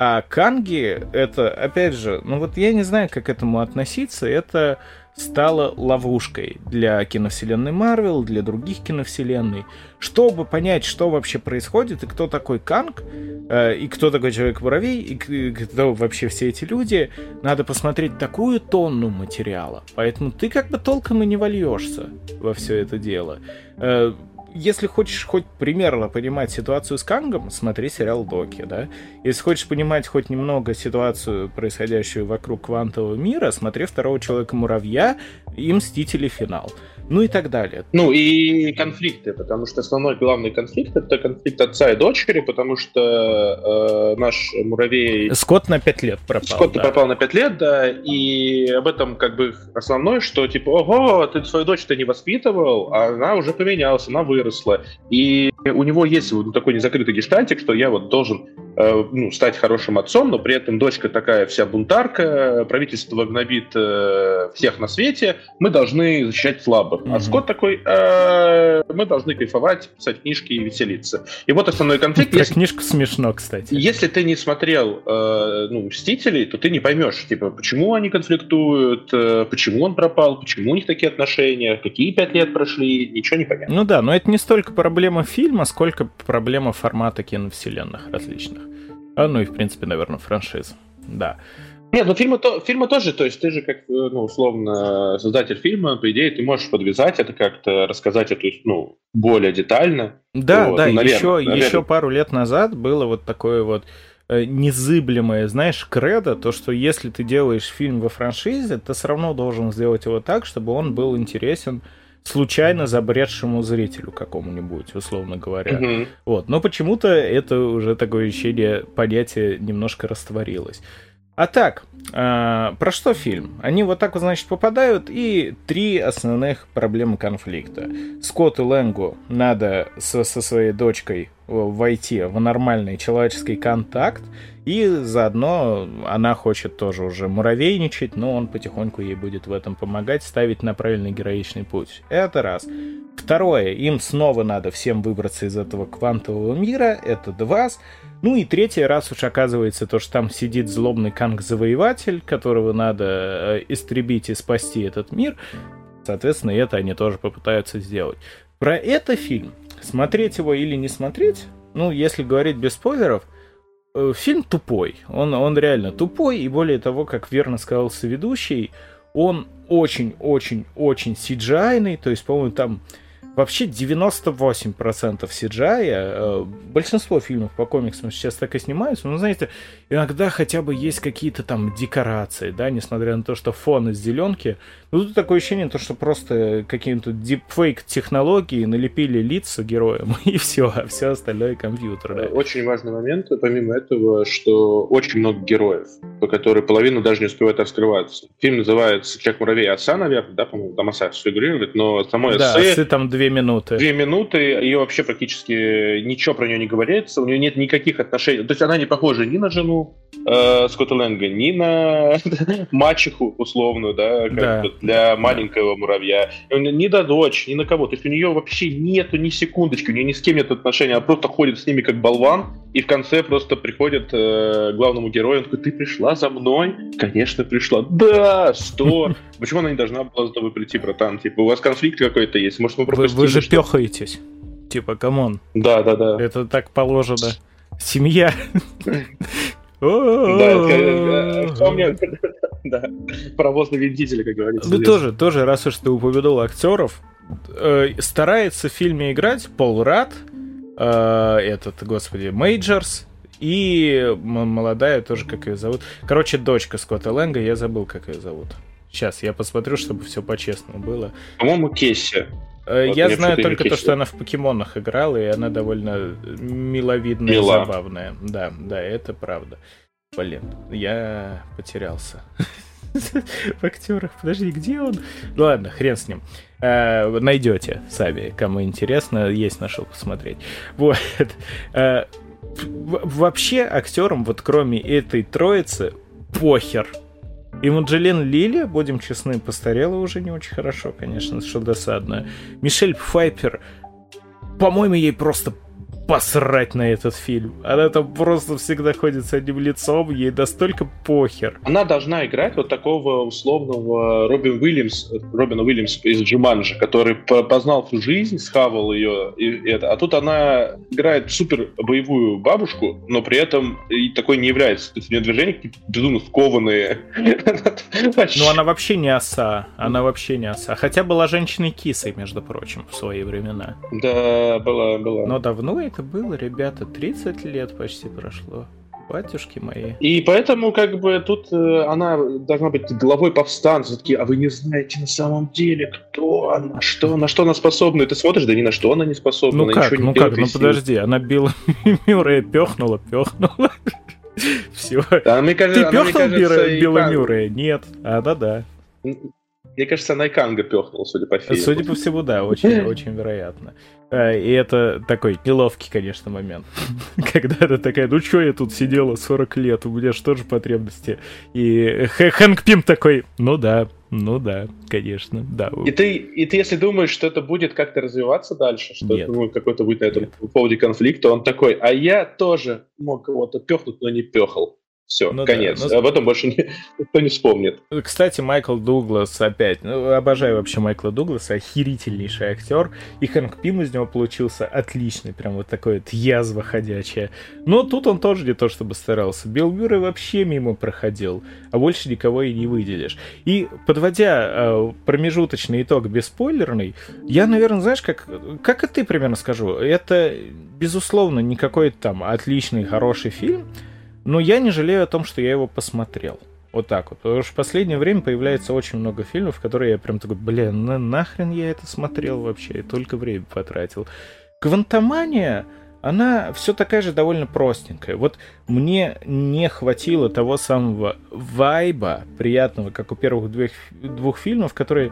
А канги, это, опять же, ну вот я не знаю, как к этому относиться, это стала ловушкой для киновселенной Марвел, для других киновселенной. Чтобы понять, что вообще происходит, и кто такой Канг, э, и кто такой Человек-муравей, и кто вообще все эти люди, надо посмотреть такую тонну материала. Поэтому ты как бы толком и не вольешься во все это дело. Э, если хочешь хоть примерно понимать ситуацию с Кангом, смотри сериал Доки, да. Если хочешь понимать хоть немного ситуацию, происходящую вокруг квантового мира, смотри второго Человека-муравья и Мстители финал ну и так далее. Ну и конфликты, потому что основной главный конфликт это конфликт отца и дочери, потому что э, наш муравей... Скотт на пять лет пропал. Скотт да. пропал на пять лет, да, и об этом как бы основное, что типа, ого, ты свою дочь-то не воспитывал, а она уже поменялась, она выросла. И у него есть вот такой незакрытый гештальтик, что я вот должен ну, стать хорошим отцом, но при этом дочка такая вся бунтарка, правительство гнобит э, всех на свете, мы должны защищать слабых. Mm-hmm. А Скотт такой, э, мы должны кайфовать, писать книжки и веселиться. И вот основной конфликт. Про если... книжку смешно, кстати. Если ты не смотрел э, ну, Мстителей, то ты не поймешь, типа, почему они конфликтуют, э, почему он пропал, почему у них такие отношения, какие пять лет прошли, ничего не понятно. Ну да, но это не столько проблема фильма, сколько проблема формата киновселенных различных. А, ну и, в принципе, наверное, франшиз. Да. Нет, ну фильмы, то, фильмы тоже, то есть ты же как, ну, условно, создатель фильма, по идее, ты можешь подвязать это как-то, рассказать это, ну, более детально. Да, вот, да, ну, наверное, еще, наверное. еще пару лет назад было вот такое вот э, незыблемое, знаешь, кредо, то, что если ты делаешь фильм во франшизе, ты все равно должен сделать его так, чтобы он был интересен случайно забредшему зрителю какому-нибудь, условно говоря. Mm-hmm. Вот. Но почему-то это уже такое ощущение, понятие немножко растворилось. А так, э, про что фильм? Они вот так вот, значит, попадают, и три основных проблемы конфликта. Скотту Лэнгу надо со, со своей дочкой войти в нормальный человеческий контакт, и заодно она хочет тоже уже муравейничать, но он потихоньку ей будет в этом помогать, ставить на правильный героичный путь. Это раз. Второе, им снова надо всем выбраться из этого квантового мира, это два. Ну и третий раз уж оказывается то, что там сидит злобный Канг-завоеватель, которого надо э, истребить и спасти этот мир. Соответственно, это они тоже попытаются сделать. Про это фильм. Смотреть его или не смотреть, ну, если говорить без спойлеров, э, фильм тупой. Он, он реально тупой, и более того, как верно сказал соведущий, он очень-очень-очень CGI-ный, то есть, по-моему, там Вообще 98% CGI, э, большинство фильмов по комиксам сейчас так и снимаются, но, знаете, иногда хотя бы есть какие-то там декорации, да, несмотря на то, что фон из зеленки. Ну, тут такое ощущение, то, что просто какие-то дипфейк технологии налепили лица героям, и все, а все остальное компьютер, да. Очень важный момент, помимо этого, что очень много героев, по которым половину даже не успевает раскрываться. Фильм называется «Человек муравей отца», наверное, да, по-моему, там Оса фигурирует, но самой да, эссе... там две минуты. Две минуты, ее вообще практически ничего про нее не говорится, у нее нет никаких отношений. То есть она не похожа ни на жену э, Скотта Лэнга, ни на мачеху условную, да, да. для маленького муравья, ни на дочь, ни на кого. То есть у нее вообще нету ни секундочки, у нее ни с кем нет отношений, она просто ходит с ними как болван, и в конце просто приходит э, главному герою, он такой, ты пришла за мной? Конечно, пришла. Да, что? Почему она не должна была за тобой прийти, братан? Типа, у вас конфликт какой-то есть, может, мы пропустили? Вы, вы же что? пехаетесь. Типа, come on. Да, да, да. Это так положено. Семья. Да, паровоз на винтителе, как говорится. Ну тоже, тоже, раз уж ты упомянул актеров, э, старается в фильме играть Пол Радд, э, этот, господи, Мейджерс, и молодая тоже, как ее зовут. Короче, дочка Скотта Лэнга, я забыл, как ее зовут. Сейчас, я посмотрю, чтобы все по-честному было. По-моему, Кесси. Э, вот я знаю только то, что она в покемонах играла, и она довольно миловидная Мила. и забавная. Да, да, это правда. Блин, я потерялся. В актерах. Подожди, где он? Ладно, хрен с ним. Э, найдете сами, кому интересно, есть на что посмотреть. Вот. Э, вообще актерам, вот кроме этой троицы, похер и Маджелен Лили, будем честны, постарела уже не очень хорошо, конечно, что досадно. Мишель Пфайпер, по-моему, ей просто посрать на этот фильм. Она там просто всегда ходит с одним лицом, ей настолько похер. Она должна играть вот такого условного Робин Уильямс, Робина Уильямс из Джуманджи, который познал всю жизнь, схавал ее, и это. а тут она играет супер боевую бабушку, но при этом и такой не является. То есть у нее движения безумно скованные. Ну, она вообще не оса. Она вообще не оса. Хотя была женщиной-кисой, между прочим, в свои времена. Да, была, была. Но давно это было, ребята, 30 лет почти прошло. Батюшки мои. И поэтому, как бы, тут э, она должна быть главой повстанцев. Такие, а вы не знаете на самом деле, кто она, что, на что она способна. И ты смотришь, да ни на что она не способна. Ну как, ну как, ну подожди, она Билла Мюррея пехнула, пехнула. Все. Да, мне кажется, Ты пехнул Билла Мюррея? Нет. А, да-да. Мне кажется, Найканга пехнул, судя по фильму. Судя по всему, да, очень, очень вероятно. А, и это такой неловкий, конечно, момент. Когда ты такая, ну что я тут сидела 40 лет, у меня что же потребности? И Хэнк Пим такой, ну да, ну да, конечно, да. И ты, и ты если думаешь, что это будет как-то развиваться дальше, что Нет. ну, какой-то будет на этом поводе конфликт, то он такой, а я тоже мог кого-то пехнуть, но не пехал. Все, ну, конец. Да, но... Об этом больше не, никто не вспомнит. Кстати, Майкл Дуглас опять. Ну, обожаю вообще Майкла Дугласа. Охерительнейший актер. И Хэнк Пим из него получился отличный. Прям вот такой вот язва ходячая. Но тут он тоже не то чтобы старался. Билл Мюррей вообще мимо проходил. А больше никого и не выделишь. И подводя э, промежуточный итог бесспойлерный, я, наверное, знаешь, как, как и ты примерно скажу. Это, безусловно, не какой-то там отличный, хороший фильм. Но я не жалею о том, что я его посмотрел. Вот так вот. Потому что в последнее время появляется очень много фильмов, которые я прям такой, блин, на нахрен я это смотрел вообще, и только время потратил. Квантомания, она все такая же довольно простенькая. Вот мне не хватило того самого вайба приятного, как у первых двух, двух фильмов, которые,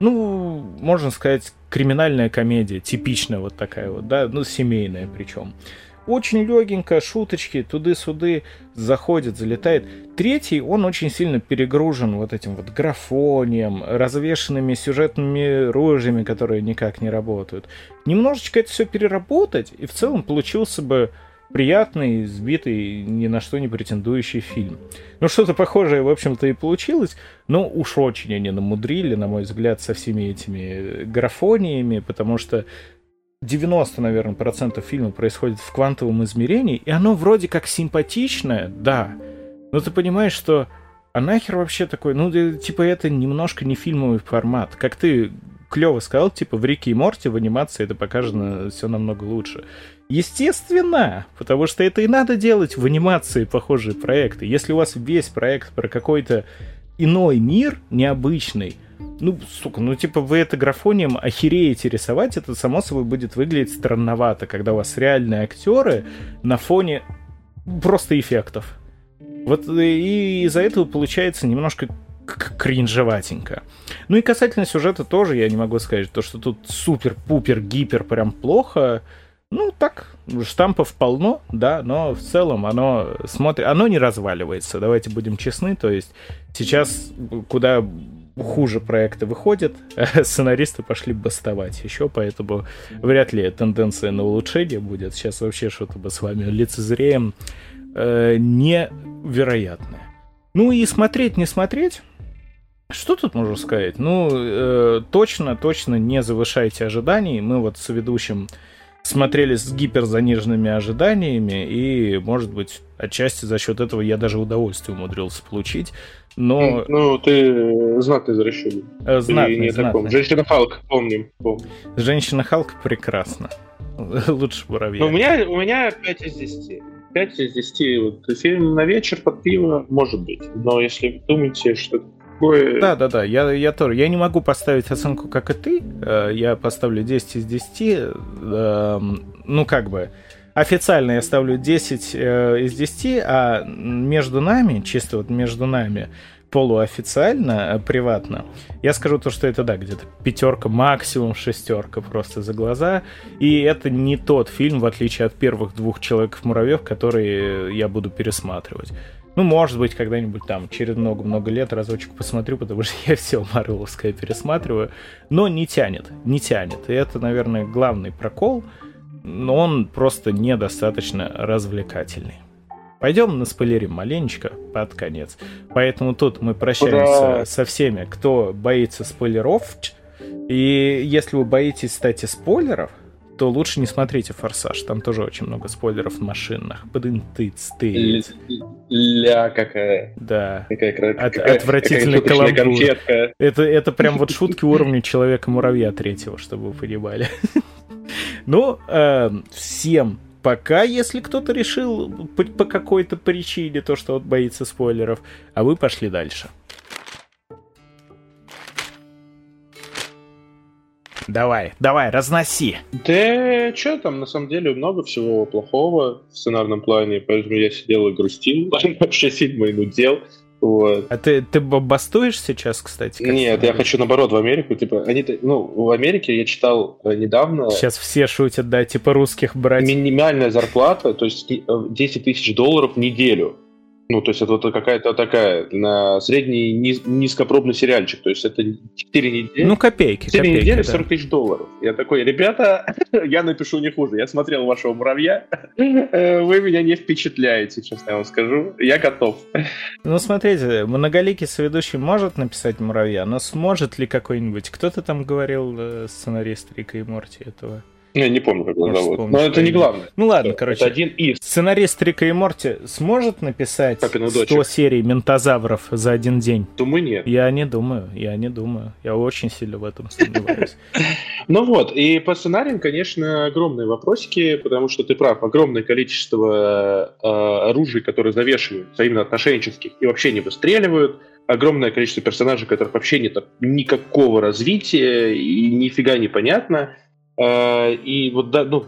ну, можно сказать, криминальная комедия, типичная вот такая вот, да, ну, семейная причем. Очень легенько, шуточки, туды-суды, заходит, залетает. Третий, он очень сильно перегружен вот этим вот графонием, развешенными сюжетными ружьями, которые никак не работают. Немножечко это все переработать, и в целом получился бы приятный, сбитый, ни на что не претендующий фильм. Ну, что-то похожее, в общем-то, и получилось, но уж очень они намудрили, на мой взгляд, со всеми этими графониями, потому что 90, наверное, процентов фильма происходит в квантовом измерении, и оно вроде как симпатичное, да, но ты понимаешь, что а нахер вообще такой, ну, типа, это немножко не фильмовый формат. Как ты клево сказал, типа, в Рике и Морте в анимации это показано все намного лучше. Естественно, потому что это и надо делать в анимации похожие проекты. Если у вас весь проект про какой-то иной мир, необычный, ну, сука, ну, типа, вы это графонием охереете рисовать, это, само собой, будет выглядеть странновато, когда у вас реальные актеры на фоне просто эффектов. Вот и из-за этого получается немножко кринжеватенько. Ну и касательно сюжета тоже я не могу сказать, то, что тут супер-пупер-гипер прям плохо. Ну, так, штампов полно, да, но в целом оно смотрит, оно не разваливается, давайте будем честны, то есть сейчас куда хуже проекты выходят, сценаристы пошли бастовать еще, поэтому вряд ли тенденция на улучшение будет. Сейчас вообще что-то бы с вами лицезреем э, невероятное. Ну и смотреть, не смотреть, что тут можно сказать? Ну, э, точно, точно не завышайте ожиданий. Мы вот с ведущим смотрели с гиперзаниженными ожиданиями, и, может быть, отчасти за счет этого я даже удовольствие умудрился получить. Но... Ну, ты знатный извращенец. Э, знатный, не знатный. Женщина Халк, помним, помним. Женщина Халк прекрасно. Лучше муравья. Ну, у меня, у меня 5 из 10. 5 из 10. Вот, фильм на вечер под пиво может быть. Но если вы думаете, что такое... Да, да, да, я, я тоже. Я не могу поставить оценку, как и ты. Э, я поставлю 10 из 10. Эм, ну, как бы официально я ставлю 10 э, из 10, а между нами, чисто вот между нами, полуофициально, э, приватно, я скажу то, что это, да, где-то пятерка, максимум шестерка просто за глаза. И это не тот фильм, в отличие от первых двух Человеков-муравьев, которые я буду пересматривать. Ну, может быть, когда-нибудь там через много-много лет разочек посмотрю, потому что я все Марвеловское пересматриваю. Но не тянет, не тянет. И это, наверное, главный прокол. но он просто недостаточно развлекательный. Пойдем на спойлерим маленечко под конец. Поэтому тут мы прощаемся Ура! со всеми, кто боится спойлеров. И если вы боитесь, кстати, спойлеров, то лучше не смотрите «Форсаж». Там тоже очень много спойлеров машинных. Бдын-тыц, ты. Ля какая. Да. Какая, От, какая, отвратительный какая. Это, это прям вот шутки уровня Человека-муравья третьего, чтобы вы понимали. Ну, эм, всем пока, если кто-то решил по, по какой-то причине то, что вот боится спойлеров, а вы пошли дальше. Давай, давай, разноси. Да, что там, на самом деле, много всего плохого в сценарном плане, поэтому я сидел и грустил, вообще сильно и нудел. Вот. А ты, ты бастуешь сейчас, кстати? Нет, я хочу наоборот в Америку. Типа, они, ну, в Америке я читал э, недавно. Сейчас все шутят, да, типа русских брать. Минимальная зарплата, то есть 10 э, тысяч долларов в неделю. Ну, то есть это вот какая-то такая на средний низ, низкопробный сериальчик. То есть это 4 недели. Ну, копейки. 4 копейки, недели 40 тысяч долларов. Я такой, ребята, я напишу не хуже. Я смотрел вашего муравья. Э, вы меня не впечатляете, честно я вам скажу. Я готов. Ну, смотрите, многоликий соведущий может написать муравья, но сможет ли какой-нибудь... Кто-то там говорил, э, сценарист Рика и Морти этого? Я не помню, как его зовут. Но это не главное. Ну ладно, короче. Это один из. Сценарист Рика и Морти сможет написать 100 серий ментозавров за один день? Думаю, нет. Я не думаю, я не думаю. Я очень сильно в этом сомневаюсь. Ну вот, и по сценариям, конечно, огромные вопросики, потому что ты прав, огромное количество э, оружий, которые завешиваются, именно отношенческих, и вообще не выстреливают, огромное количество персонажей, которых вообще нет никакого развития, и нифига не понятно. Э, и вот, да, ну,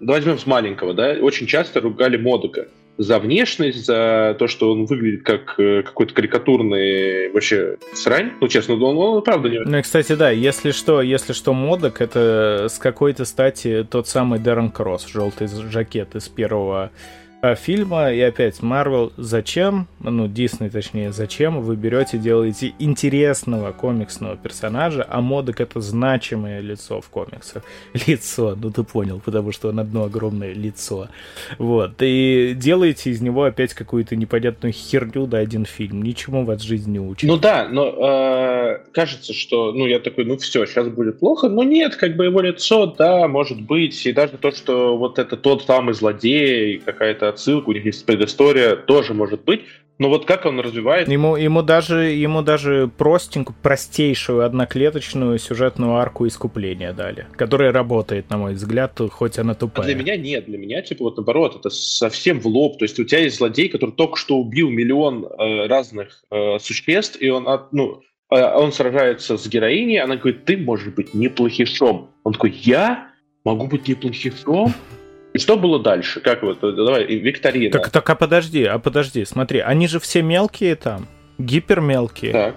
возьмем с маленького, да, очень часто ругали Модука за внешность, за то, что он выглядит как э, какой-то карикатурный вообще срань. Ну, честно, он, он правда не... Ну, кстати, да, если что, если что, Модок, это с какой-то стати тот самый Дэрон Кросс, желтый жакет из первого фильма. И опять, Марвел, зачем, ну, Дисней точнее, зачем вы берете, делаете интересного комиксного персонажа, а Модок это значимое лицо в комиксах. Лицо, ну ты понял, потому что он одно огромное лицо. Вот, и делаете из него опять какую-то непонятную херню, да, один фильм. Ничему вас жизнь не учит. Ну да, но э, кажется, что, ну, я такой, ну все, сейчас будет плохо, но нет, как бы его лицо, да, может быть, и даже то, что вот это тот самый злодей, какая-то отсылка, у них есть предыстория, тоже может быть. Но вот как он развивает... Ему, ему, даже, ему даже простенькую, простейшую одноклеточную сюжетную арку искупления дали, которая работает, на мой взгляд, хоть она тупая. А для меня нет. Для меня, типа, вот наоборот, это совсем в лоб. То есть у тебя есть злодей, который только что убил миллион э, разных э, существ, и он, от, ну, э, он сражается с героиней, она говорит, ты можешь быть неплохишом. Он такой, я могу быть неплохишом? И что было дальше? Как вот, э, давай, викторина. Так, так, а подожди, а подожди, смотри, они же все мелкие там, гипермелкие. Так.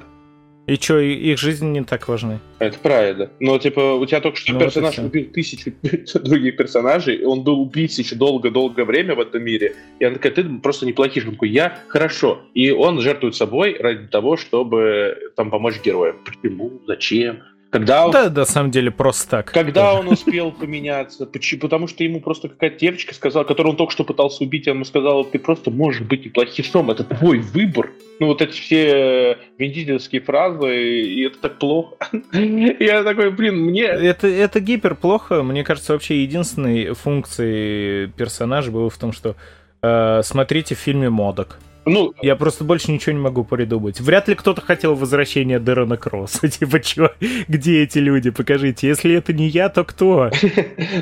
И что, их жизни не так важны? Это правильно. Но, типа, у тебя только что ну, персонаж вот убил тысячу других персонажей, и он был убийцей еще долго-долгое время в этом мире, и она такая, ты просто неплохий. Он такой, я хорошо. И он жертвует собой ради того, чтобы там помочь героям. Почему? Зачем? Когда он, да, на самом деле, просто так. Когда он успел поменяться? Почему? Потому что ему просто какая-то девочка сказала, которую он только что пытался убить, она ему сказала, ты просто можешь быть неплохим, это твой выбор. Ну, вот эти все виндительские фразы, и это так плохо. Я такой, блин, мне... Это, это гипер плохо. Мне кажется, вообще единственной функцией персонажа было в том, что э, смотрите в фильме «Модок». Ну, я просто больше ничего не могу придумать. Вряд ли кто-то хотел возвращения Дэрона Кросса. Типа, чё, где эти люди? Покажите. Если это не я, то кто?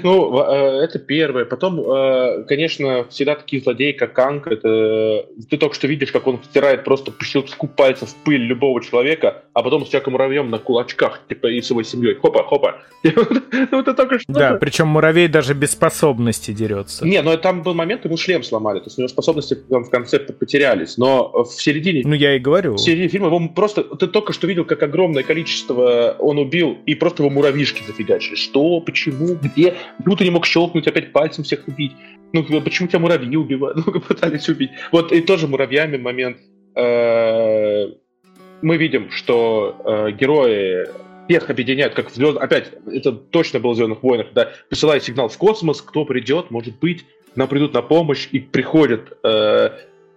Ну, э, это первое. Потом, э, конечно, всегда такие злодеи, как Канг, это... Ты только что видишь, как он втирает просто по щелчку пальцев в пыль любого человека, а потом с Чаком Муравьем на кулачках, типа, и с его семьей. Хопа, хопа. Ну, это только что... Да, причем Муравей даже без способности дерется. Не, но там был момент, ему шлем сломали. То есть у него способности в конце потеряли потерялись, но в середине... Ну, я и говорю. В середине фильма его просто... Ты только что видел, как огромное количество он убил, и просто его муравьишки зафигачили. Что? Почему? Где? Ну, ты не мог щелкнуть, опять пальцем всех убить. Ну, почему тебя муравьи убивают? Ну, пытались убить. Вот и тоже муравьями момент. Э, мы видим, что э, герои всех объединяют, как в звезд... Опять, это точно было в «Звездных войнах», да, посылает сигнал в космос, кто придет, может быть, нам придут на помощь, и приходят э,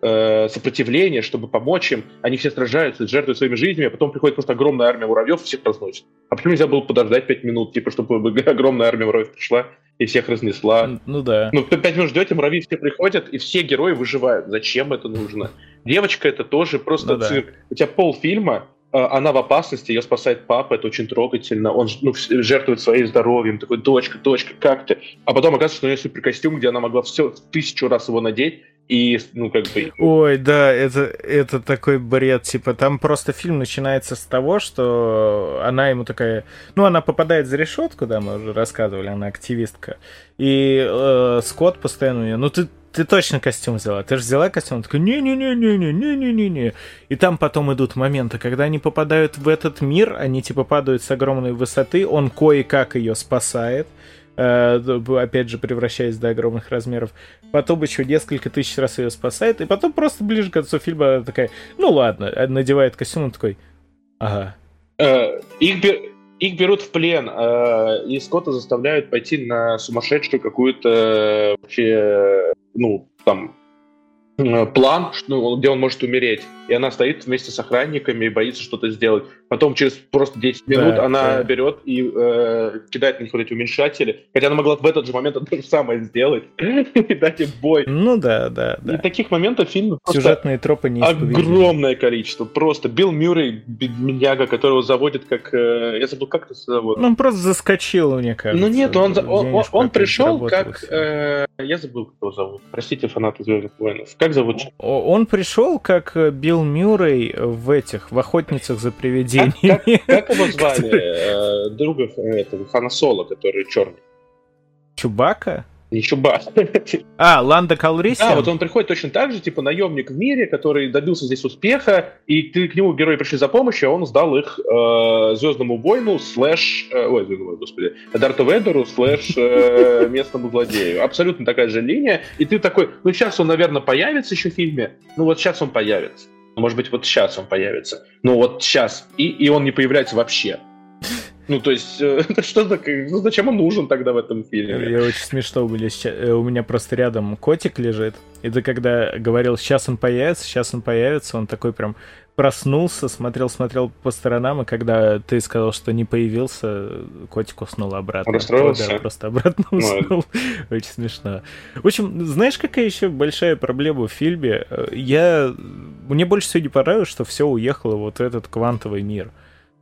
э, сопротивление, чтобы помочь им. Они все сражаются, жертвуют своими жизнями, а потом приходит просто огромная армия муравьев и всех разносит. А почему нельзя было подождать пять минут, типа, чтобы огромная армия муравьев пришла и всех разнесла? Ну да. Ну, пять минут ждете, муравьи все приходят, и все герои выживают. Зачем это нужно? Девочка это тоже просто ну, цирк. Да. У тебя полфильма, она в опасности, ее спасает папа, это очень трогательно, он ну, жертвует своим здоровьем, такой, дочка, дочка, как ты? А потом оказывается, что у нее суперкостюм, где она могла все тысячу раз его надеть, и, ну, как бы... Ой, да, это, это такой бред, типа, там просто фильм начинается с того, что она ему такая... Ну, она попадает за решетку, да, мы уже рассказывали, она активистка, и э, Скотт постоянно у нее, ну, ты ты точно костюм взяла? Ты же взяла костюм? Такой, не-не-не-не-не-не-не-не. И там потом идут моменты, когда они попадают в этот мир, они типа падают с огромной высоты, он кое-как ее спасает, э, опять же, превращаясь до огромных размеров. Потом еще несколько тысяч раз ее спасает, и потом просто ближе к концу фильма такая, ну ладно, надевает костюм, он такой, ага. Э, их, их берут в плен, э, и Скотта заставляют пойти на сумасшедшую какую-то вообще ну, там, э, план, ну, где он может умереть. И она стоит вместе с охранниками и боится что-то сделать. Потом через просто 10 минут да, она да. берет и э, кидает на них вот эти уменьшатели. Хотя она могла в этот же момент то же самое сделать и дать им бой. Ну да, да, да. И таких моментов фильма Сюжетные тропы не Огромное количество. Просто Билл Мюррей, бедняга, которого заводит как... Э, я забыл, как это зовут. Ну, он просто заскочил, мне кажется. Ну нет, он, он, он, он пришел как... Э, я забыл, как его зовут. Простите, фанаты Звездных войн. Как зовут? Он пришел как Билл Билл Мюррей в этих, в «Охотницах за привидениями». Как, как, как его звали? Э, друга этого, Хана Соло, который черный. Чубака? Не Чубак. А, Лэндо Калриссиан? Да, вот он приходит точно так же, типа наемник в мире, который добился здесь успеха, и ты к нему герои пришли за помощью, а он сдал их э, Звездному войну слэш... Э, ой, Звездному господи. Дарту Вейдеру слэш э, местному злодею. Абсолютно такая же линия. И ты такой, ну сейчас он, наверное, появится еще в фильме. Ну вот сейчас он появится. Может быть, вот сейчас он появится. Ну вот сейчас. И, и он не появляется вообще. Ну, то есть, э, что такое? Ну, зачем он нужен тогда в этом фильме? Я очень смешно, у меня, э, у меня просто рядом котик лежит, и ты когда говорил, сейчас он появится, сейчас он появится, он такой прям проснулся, смотрел, смотрел по сторонам, и когда ты сказал, что не появился, котик уснул обратно. Расстроился? Да, просто обратно ну, уснул. Ну, Очень смешно. В общем, знаешь, какая еще большая проблема в фильме? Я... Мне больше всего не понравилось, что все уехало вот в этот квантовый мир.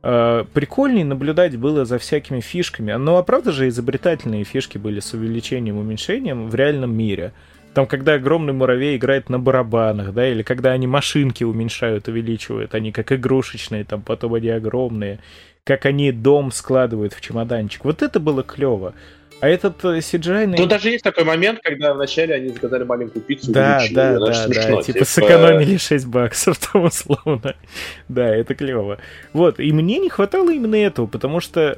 Uh, прикольней наблюдать было за всякими фишками. Ну а правда же изобретательные фишки были с увеличением, уменьшением в реальном мире. Там, когда огромный муравей играет на барабанах, да, или когда они машинки уменьшают, увеличивают, они как игрушечные, там потом они огромные, как они дом складывают в чемоданчик. Вот это было клево. А этот CGI... Э, ну, даже есть такой момент, когда вначале они заказали маленькую пиццу да, и да, да, смешно, да, типа, типа сэкономили 6 баксов там условно. да, это клево. Вот, и мне не хватало именно этого, потому что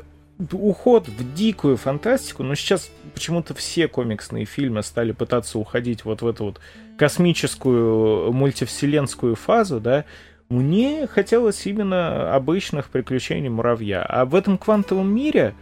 уход в дикую фантастику, но сейчас почему-то все комиксные фильмы стали пытаться уходить вот в эту вот космическую мультивселенскую фазу, да, мне хотелось именно обычных приключений муравья. А в этом квантовом мире,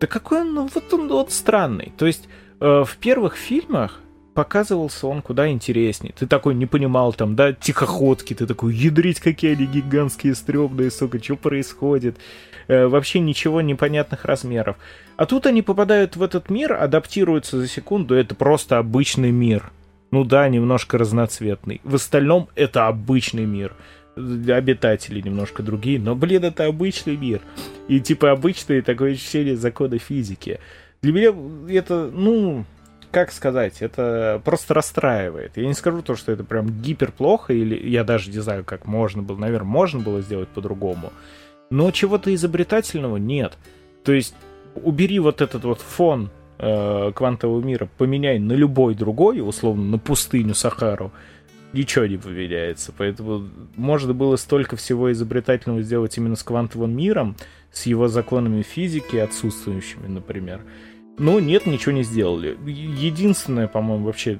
да какой он, ну вот он вот странный. То есть э, в первых фильмах показывался он куда интереснее. Ты такой не понимал там, да, тихоходки, ты такой, ядрить, какие они гигантские, стрёмные, сука, что происходит? Э, вообще ничего непонятных размеров. А тут они попадают в этот мир, адаптируются за секунду, это просто обычный мир. Ну да, немножко разноцветный. В остальном это обычный мир. Обитатели немножко другие, но, блин, это обычный мир. И типа обычные такое ощущение закона физики. Для меня это, ну, как сказать, это просто расстраивает. Я не скажу то, что это прям гипер плохо, или я даже не знаю, как можно было, наверное, можно было сделать по-другому. Но чего-то изобретательного нет. То есть убери вот этот вот фон э, квантового мира, поменяй на любой другой, условно, на пустыню Сахару, ничего не поменяется. Поэтому можно было столько всего изобретательного сделать именно с квантовым миром, с его законами физики отсутствующими, например. Но нет, ничего не сделали. Единственное, по-моему, вообще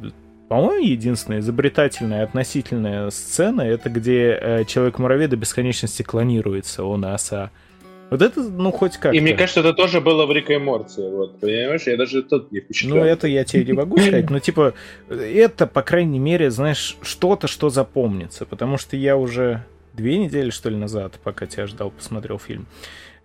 по-моему, единственная изобретательная относительная сцена это где э, Человек-муравей до бесконечности клонируется, он и оса. Вот это, ну, хоть как И мне кажется, это тоже было в Рике и Морте, вот, понимаешь? Я даже тут не впечатлен. Ну, это я тебе не могу сказать, но, типа, это, по крайней мере, знаешь, что-то, что запомнится, потому что я уже две недели, что ли, назад, пока тебя ждал, посмотрел фильм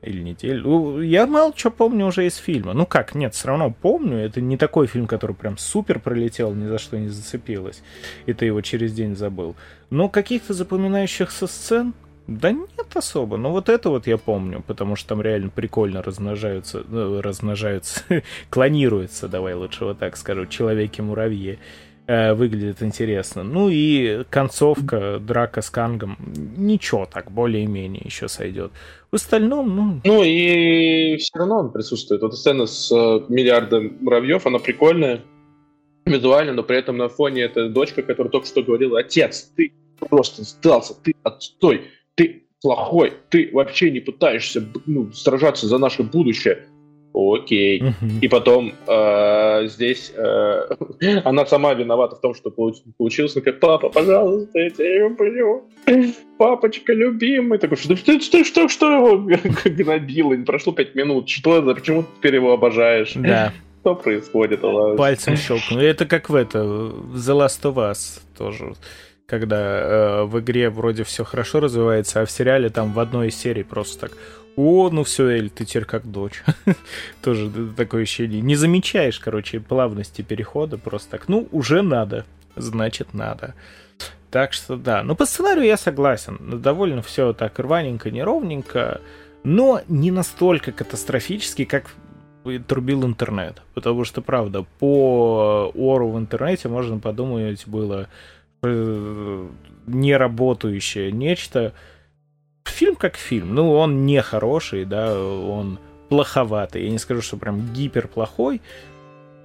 или неделю. Я мало что помню уже из фильма. Ну как, нет, все равно помню. Это не такой фильм, который прям супер пролетел, ни за что не зацепилось. И ты его через день забыл. Но каких-то запоминающихся сцен, да нет особо. Но вот это вот я помню, потому что там реально прикольно размножаются, ну, размножаются, клонируются, давай лучше вот так скажу, человеки-муравьи. Э, выглядит интересно. Ну и концовка, драка с Кангом, ничего так, более-менее еще сойдет. В остальном, ну... Ну и все равно он присутствует. Вот сцена с э, миллиардом муравьев, она прикольная визуально, но при этом на фоне эта дочка, которая только что говорила, отец, ты просто сдался, ты отстой, ты плохой, ты вообще не пытаешься ну, сражаться за наше будущее. Окей. И потом э, здесь э, она сама виновата в том, что получилось. Она говорит, папа, пожалуйста, я тебя люблю. Папочка любимый. Такой, что, что, что, что, что его гнобило? Не прошло пять минут. Что за, почему ты теперь его обожаешь? Да. Что происходит? Пальцем щелкнул. Это как в это, в The Last of Us тоже когда э, в игре вроде все хорошо развивается, а в сериале там в одной из серий просто так о, ну все, Эль, ты теперь как дочь. Тоже такое ощущение. Не замечаешь, короче, плавности перехода, просто так. Ну, уже надо, значит, надо. Так что да, ну по сценарию я согласен. Довольно все так рваненько, неровненько, но не настолько катастрофически, как трубил интернет. Потому что, правда, по ору в интернете можно подумать было э, неработающее нечто, фильм как фильм. Ну, он не хороший, да, он плоховатый. Я не скажу, что прям гипер плохой.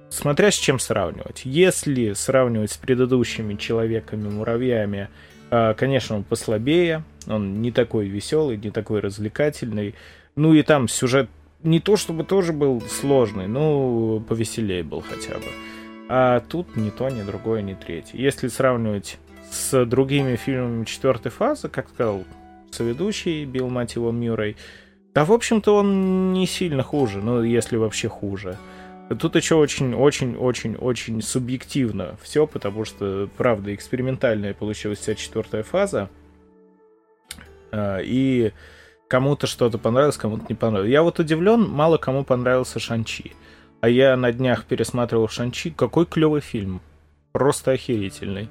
Смотря с чем сравнивать. Если сравнивать с предыдущими человеками-муравьями, а, конечно, он послабее, он не такой веселый, не такой развлекательный. Ну и там сюжет не то чтобы тоже был сложный, но повеселее был хотя бы. А тут ни то, ни другое, ни третье. Если сравнивать с другими фильмами четвертой фазы, как сказал соведущий, Билл, мать его, Мюррей. Да, в общем-то, он не сильно хуже, ну, если вообще хуже. Тут еще очень-очень-очень-очень субъективно все, потому что, правда, экспериментальная получилась вся четвертая фаза. А, и кому-то что-то понравилось, кому-то не понравилось. Я вот удивлен, мало кому понравился Шанчи. А я на днях пересматривал Шанчи. Какой клевый фильм. Просто охерительный.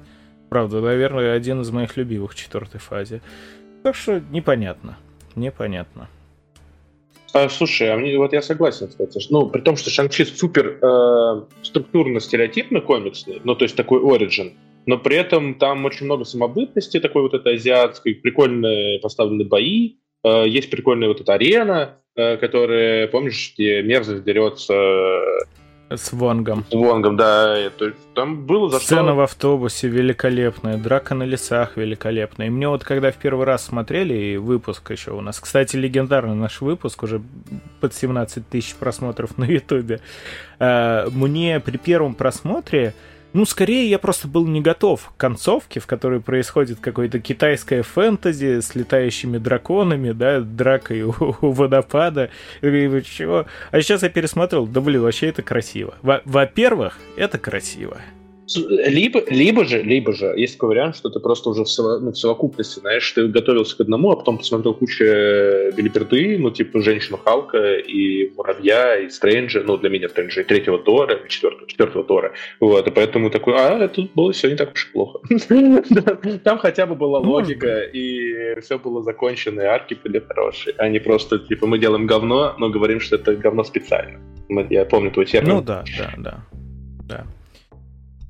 Правда, наверное, один из моих любимых в четвертой фазе. Так что непонятно. Непонятно. А, слушай, а мне, вот я согласен, кстати. Ну, при том, что Шанг-Чи супер э, структурно-стереотипно комиксный, ну, то есть такой оригин, но при этом там очень много самобытности, такой вот этой азиатской, прикольные поставлены бои, э, есть прикольная вот эта арена, э, которая, помнишь, где мерзость дерется с Вонгом. С Вонгом, да. То есть, там было за Сцена что... в автобусе великолепная, драка на лесах великолепная. И мне вот когда в первый раз смотрели, и выпуск еще у нас, кстати, легендарный наш выпуск, уже под 17 тысяч просмотров на Ютубе, э, мне при первом просмотре ну, скорее, я просто был не готов к концовке, в которой происходит какое-то китайское фэнтези с летающими драконами, да, дракой у, у водопада. И, чего? А сейчас я пересмотрел, да блин, вообще это красиво. Во-первых, это красиво. Либо, либо же, либо же, есть такой вариант, что ты просто уже в, сово, ну, в совокупности, знаешь, ты готовился к одному, а потом посмотрел кучу билиберды, ну, типа Женщину Халка и Муравья, и Стрэнджа, ну, для меня Стрэнджа, и третьего Тора, и четвертого, четвертого Тора. Вот, и поэтому такой, а, тут было все не так уж и плохо. Там хотя бы была логика, и все было закончено, и арки были хорошие, а не просто, типа, мы делаем говно, но говорим, что это говно специально. Я помню твой термин. Ну да, да, да. Да.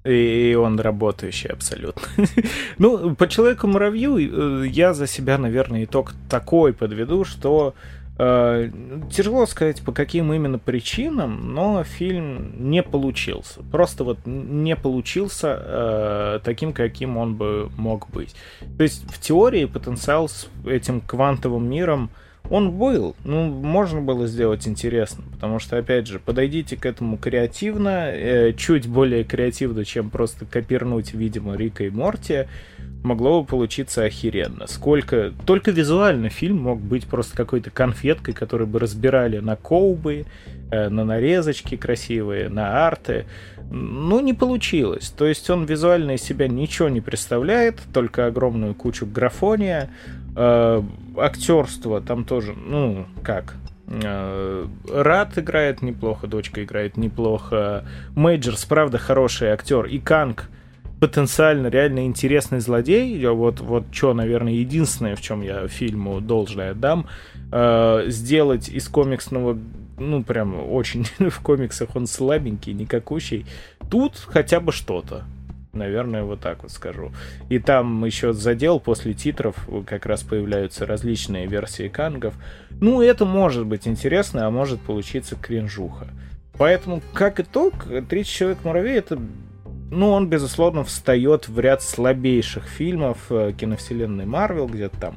И он работающий абсолютно. ну, по Человеку-муравью э, я за себя, наверное, итог такой подведу, что э, тяжело сказать, по каким именно причинам, но фильм не получился. Просто вот не получился э, таким, каким он бы мог быть. То есть в теории потенциал с этим квантовым миром он был, ну, можно было сделать интересно, потому что, опять же, подойдите к этому креативно, э, чуть более креативно, чем просто копирнуть, видимо, Рика и Морти, могло бы получиться охеренно. Сколько... Только визуально фильм мог быть просто какой-то конфеткой, которую бы разбирали на коубы, э, на нарезочки красивые, на арты. Ну, не получилось. То есть он визуально из себя ничего не представляет, только огромную кучу графония. Э, актерство там тоже, ну, как, э, Радд играет неплохо, дочка играет неплохо. Мейджерс, правда, хороший актер. И Канг потенциально реально интересный злодей. Вот, вот что, наверное, единственное, в чем я фильму должное отдам, э, сделать из комиксного ну, прям очень в комиксах он слабенький, никакущий. Тут хотя бы что-то. Наверное, вот так вот скажу. И там еще задел после титров как раз появляются различные версии кангов. Ну, это может быть интересно, а может получиться кринжуха. Поэтому, как итог, 30 человек муравей это ну, он, безусловно, встает в ряд слабейших фильмов э, киновселенной Марвел, где-то там,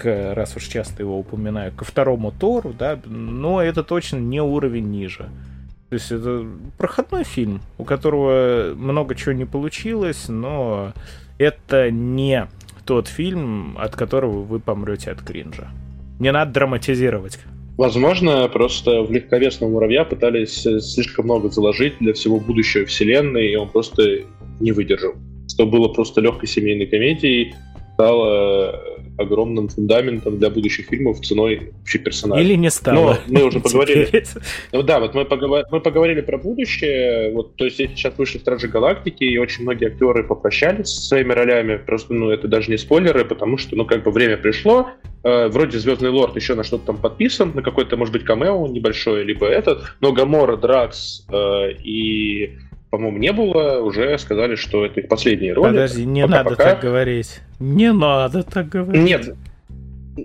к, раз уж часто его упоминаю, ко второму Тору, да, но это точно не уровень ниже. То есть это проходной фильм, у которого много чего не получилось, но это не тот фильм, от которого вы помрете от кринжа. Не надо драматизировать. Возможно, просто в легковесного муравья пытались слишком много заложить для всего будущего вселенной, и он просто не выдержал. Что было просто легкой семейной комедией, стало огромным фундаментом для будущих фильмов ценой вообще персонажа. Или не стало. Но мы уже поговорили. Ну да, вот мы, поговор... мы поговорили про будущее. Вот, то есть сейчас вышли Стражи Галактики, и очень многие актеры попрощались со своими ролями. Просто, ну, это даже не спойлеры, потому что, ну, как бы время пришло. Э, вроде Звездный Лорд еще на что-то там подписан, на какой-то, может быть, камео небольшое, либо этот. Но Гамора, Дракс э, и по-моему, не было, уже сказали, что это их последние роли. Подожди, не пока, надо пока... так говорить. Не надо так говорить. Нет,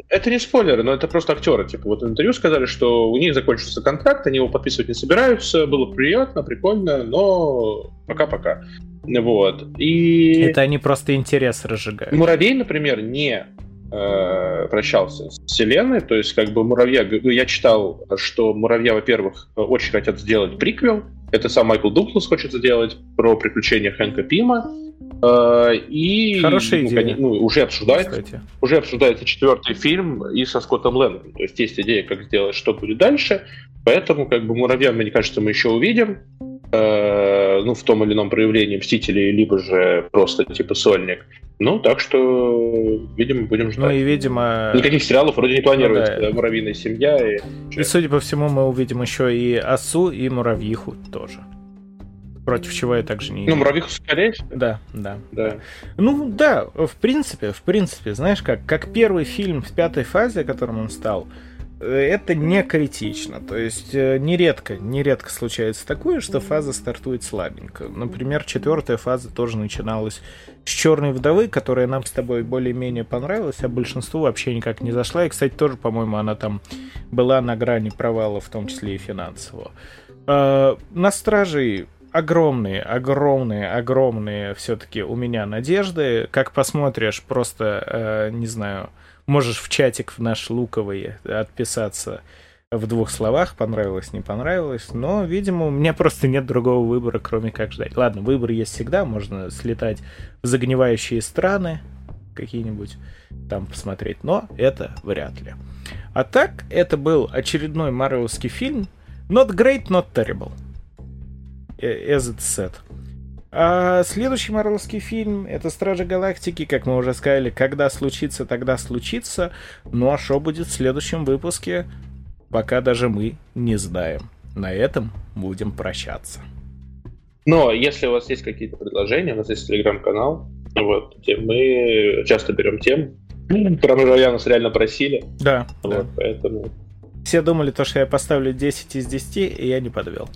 это не спойлеры, но это просто актеры. Типа, вот в интервью сказали, что у них закончился контракт, они его подписывать не собираются. Было приятно, прикольно, но пока-пока. Вот. И... Это они просто интерес разжигают. Муравей, например, не э, прощался с вселенной, то есть как бы муравья, я читал, что муравья, во-первых, очень хотят сделать приквел, это сам Майкл Дуглас хочет сделать про приключения Хэнка Пима. Э, и Хорошая ну, идея. Ну, уже обсуждается, уже обсуждается четвертый фильм и со Скоттом Лэнгом. То есть есть идея, как сделать, что будет дальше. Поэтому, как бы, муравья, мне кажется, мы еще увидим. Э, ну, в том или ином проявлении Мстителей, либо же просто типа сольник. Ну, так что, видимо, будем ждать. Ну и, видимо... Никаких сериалов вроде не планируется. Ну, да. Муравьиная семья и... И, судя по всему, мы увидим еще и Осу, и Муравьиху тоже. Против чего я также не... Ну, Муравьиху скорее Да, да, да. Ну, да, в принципе, в принципе, знаешь как, как первый фильм в пятой фазе, которым он стал, это не критично. То есть э, нередко, нередко случается такое, что фаза стартует слабенько. Например, четвертая фаза тоже начиналась с черной вдовы, которая нам с тобой более-менее понравилась, а большинству вообще никак не зашла. И, кстати, тоже, по-моему, она там была на грани провала, в том числе и финансового. Э, на стражей огромные, огромные, огромные все-таки у меня надежды. Как посмотришь, просто, э, не знаю, Можешь в чатик в наш луковый отписаться в двух словах, понравилось, не понравилось, но, видимо, у меня просто нет другого выбора, кроме как ждать. Ладно, выбор есть всегда, можно слетать в загнивающие страны какие-нибудь, там посмотреть, но это вряд ли. А так, это был очередной марвелский фильм, not great, not terrible, as it said. А следующий марвелский фильм — это «Стражи Галактики», как мы уже сказали, когда случится, тогда случится. Ну а что будет в следующем выпуске, пока даже мы не знаем. На этом будем прощаться. Но если у вас есть какие-то предложения, у нас есть телеграм-канал, вот, где мы часто берем тем, про муравья нас реально просили. Да, вот, да. Поэтому... Все думали, то, что я поставлю 10 из 10, и я не подвел.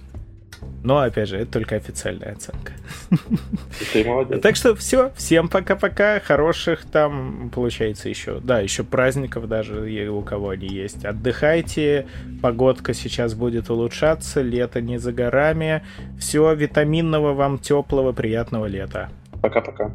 Но, опять же, это только официальная оценка. Ты молодец. Так что все, всем пока-пока, хороших там, получается, еще, да, еще праздников даже, у кого они есть. Отдыхайте, погодка сейчас будет улучшаться, лето не за горами. Все, витаминного вам теплого, приятного лета. Пока-пока.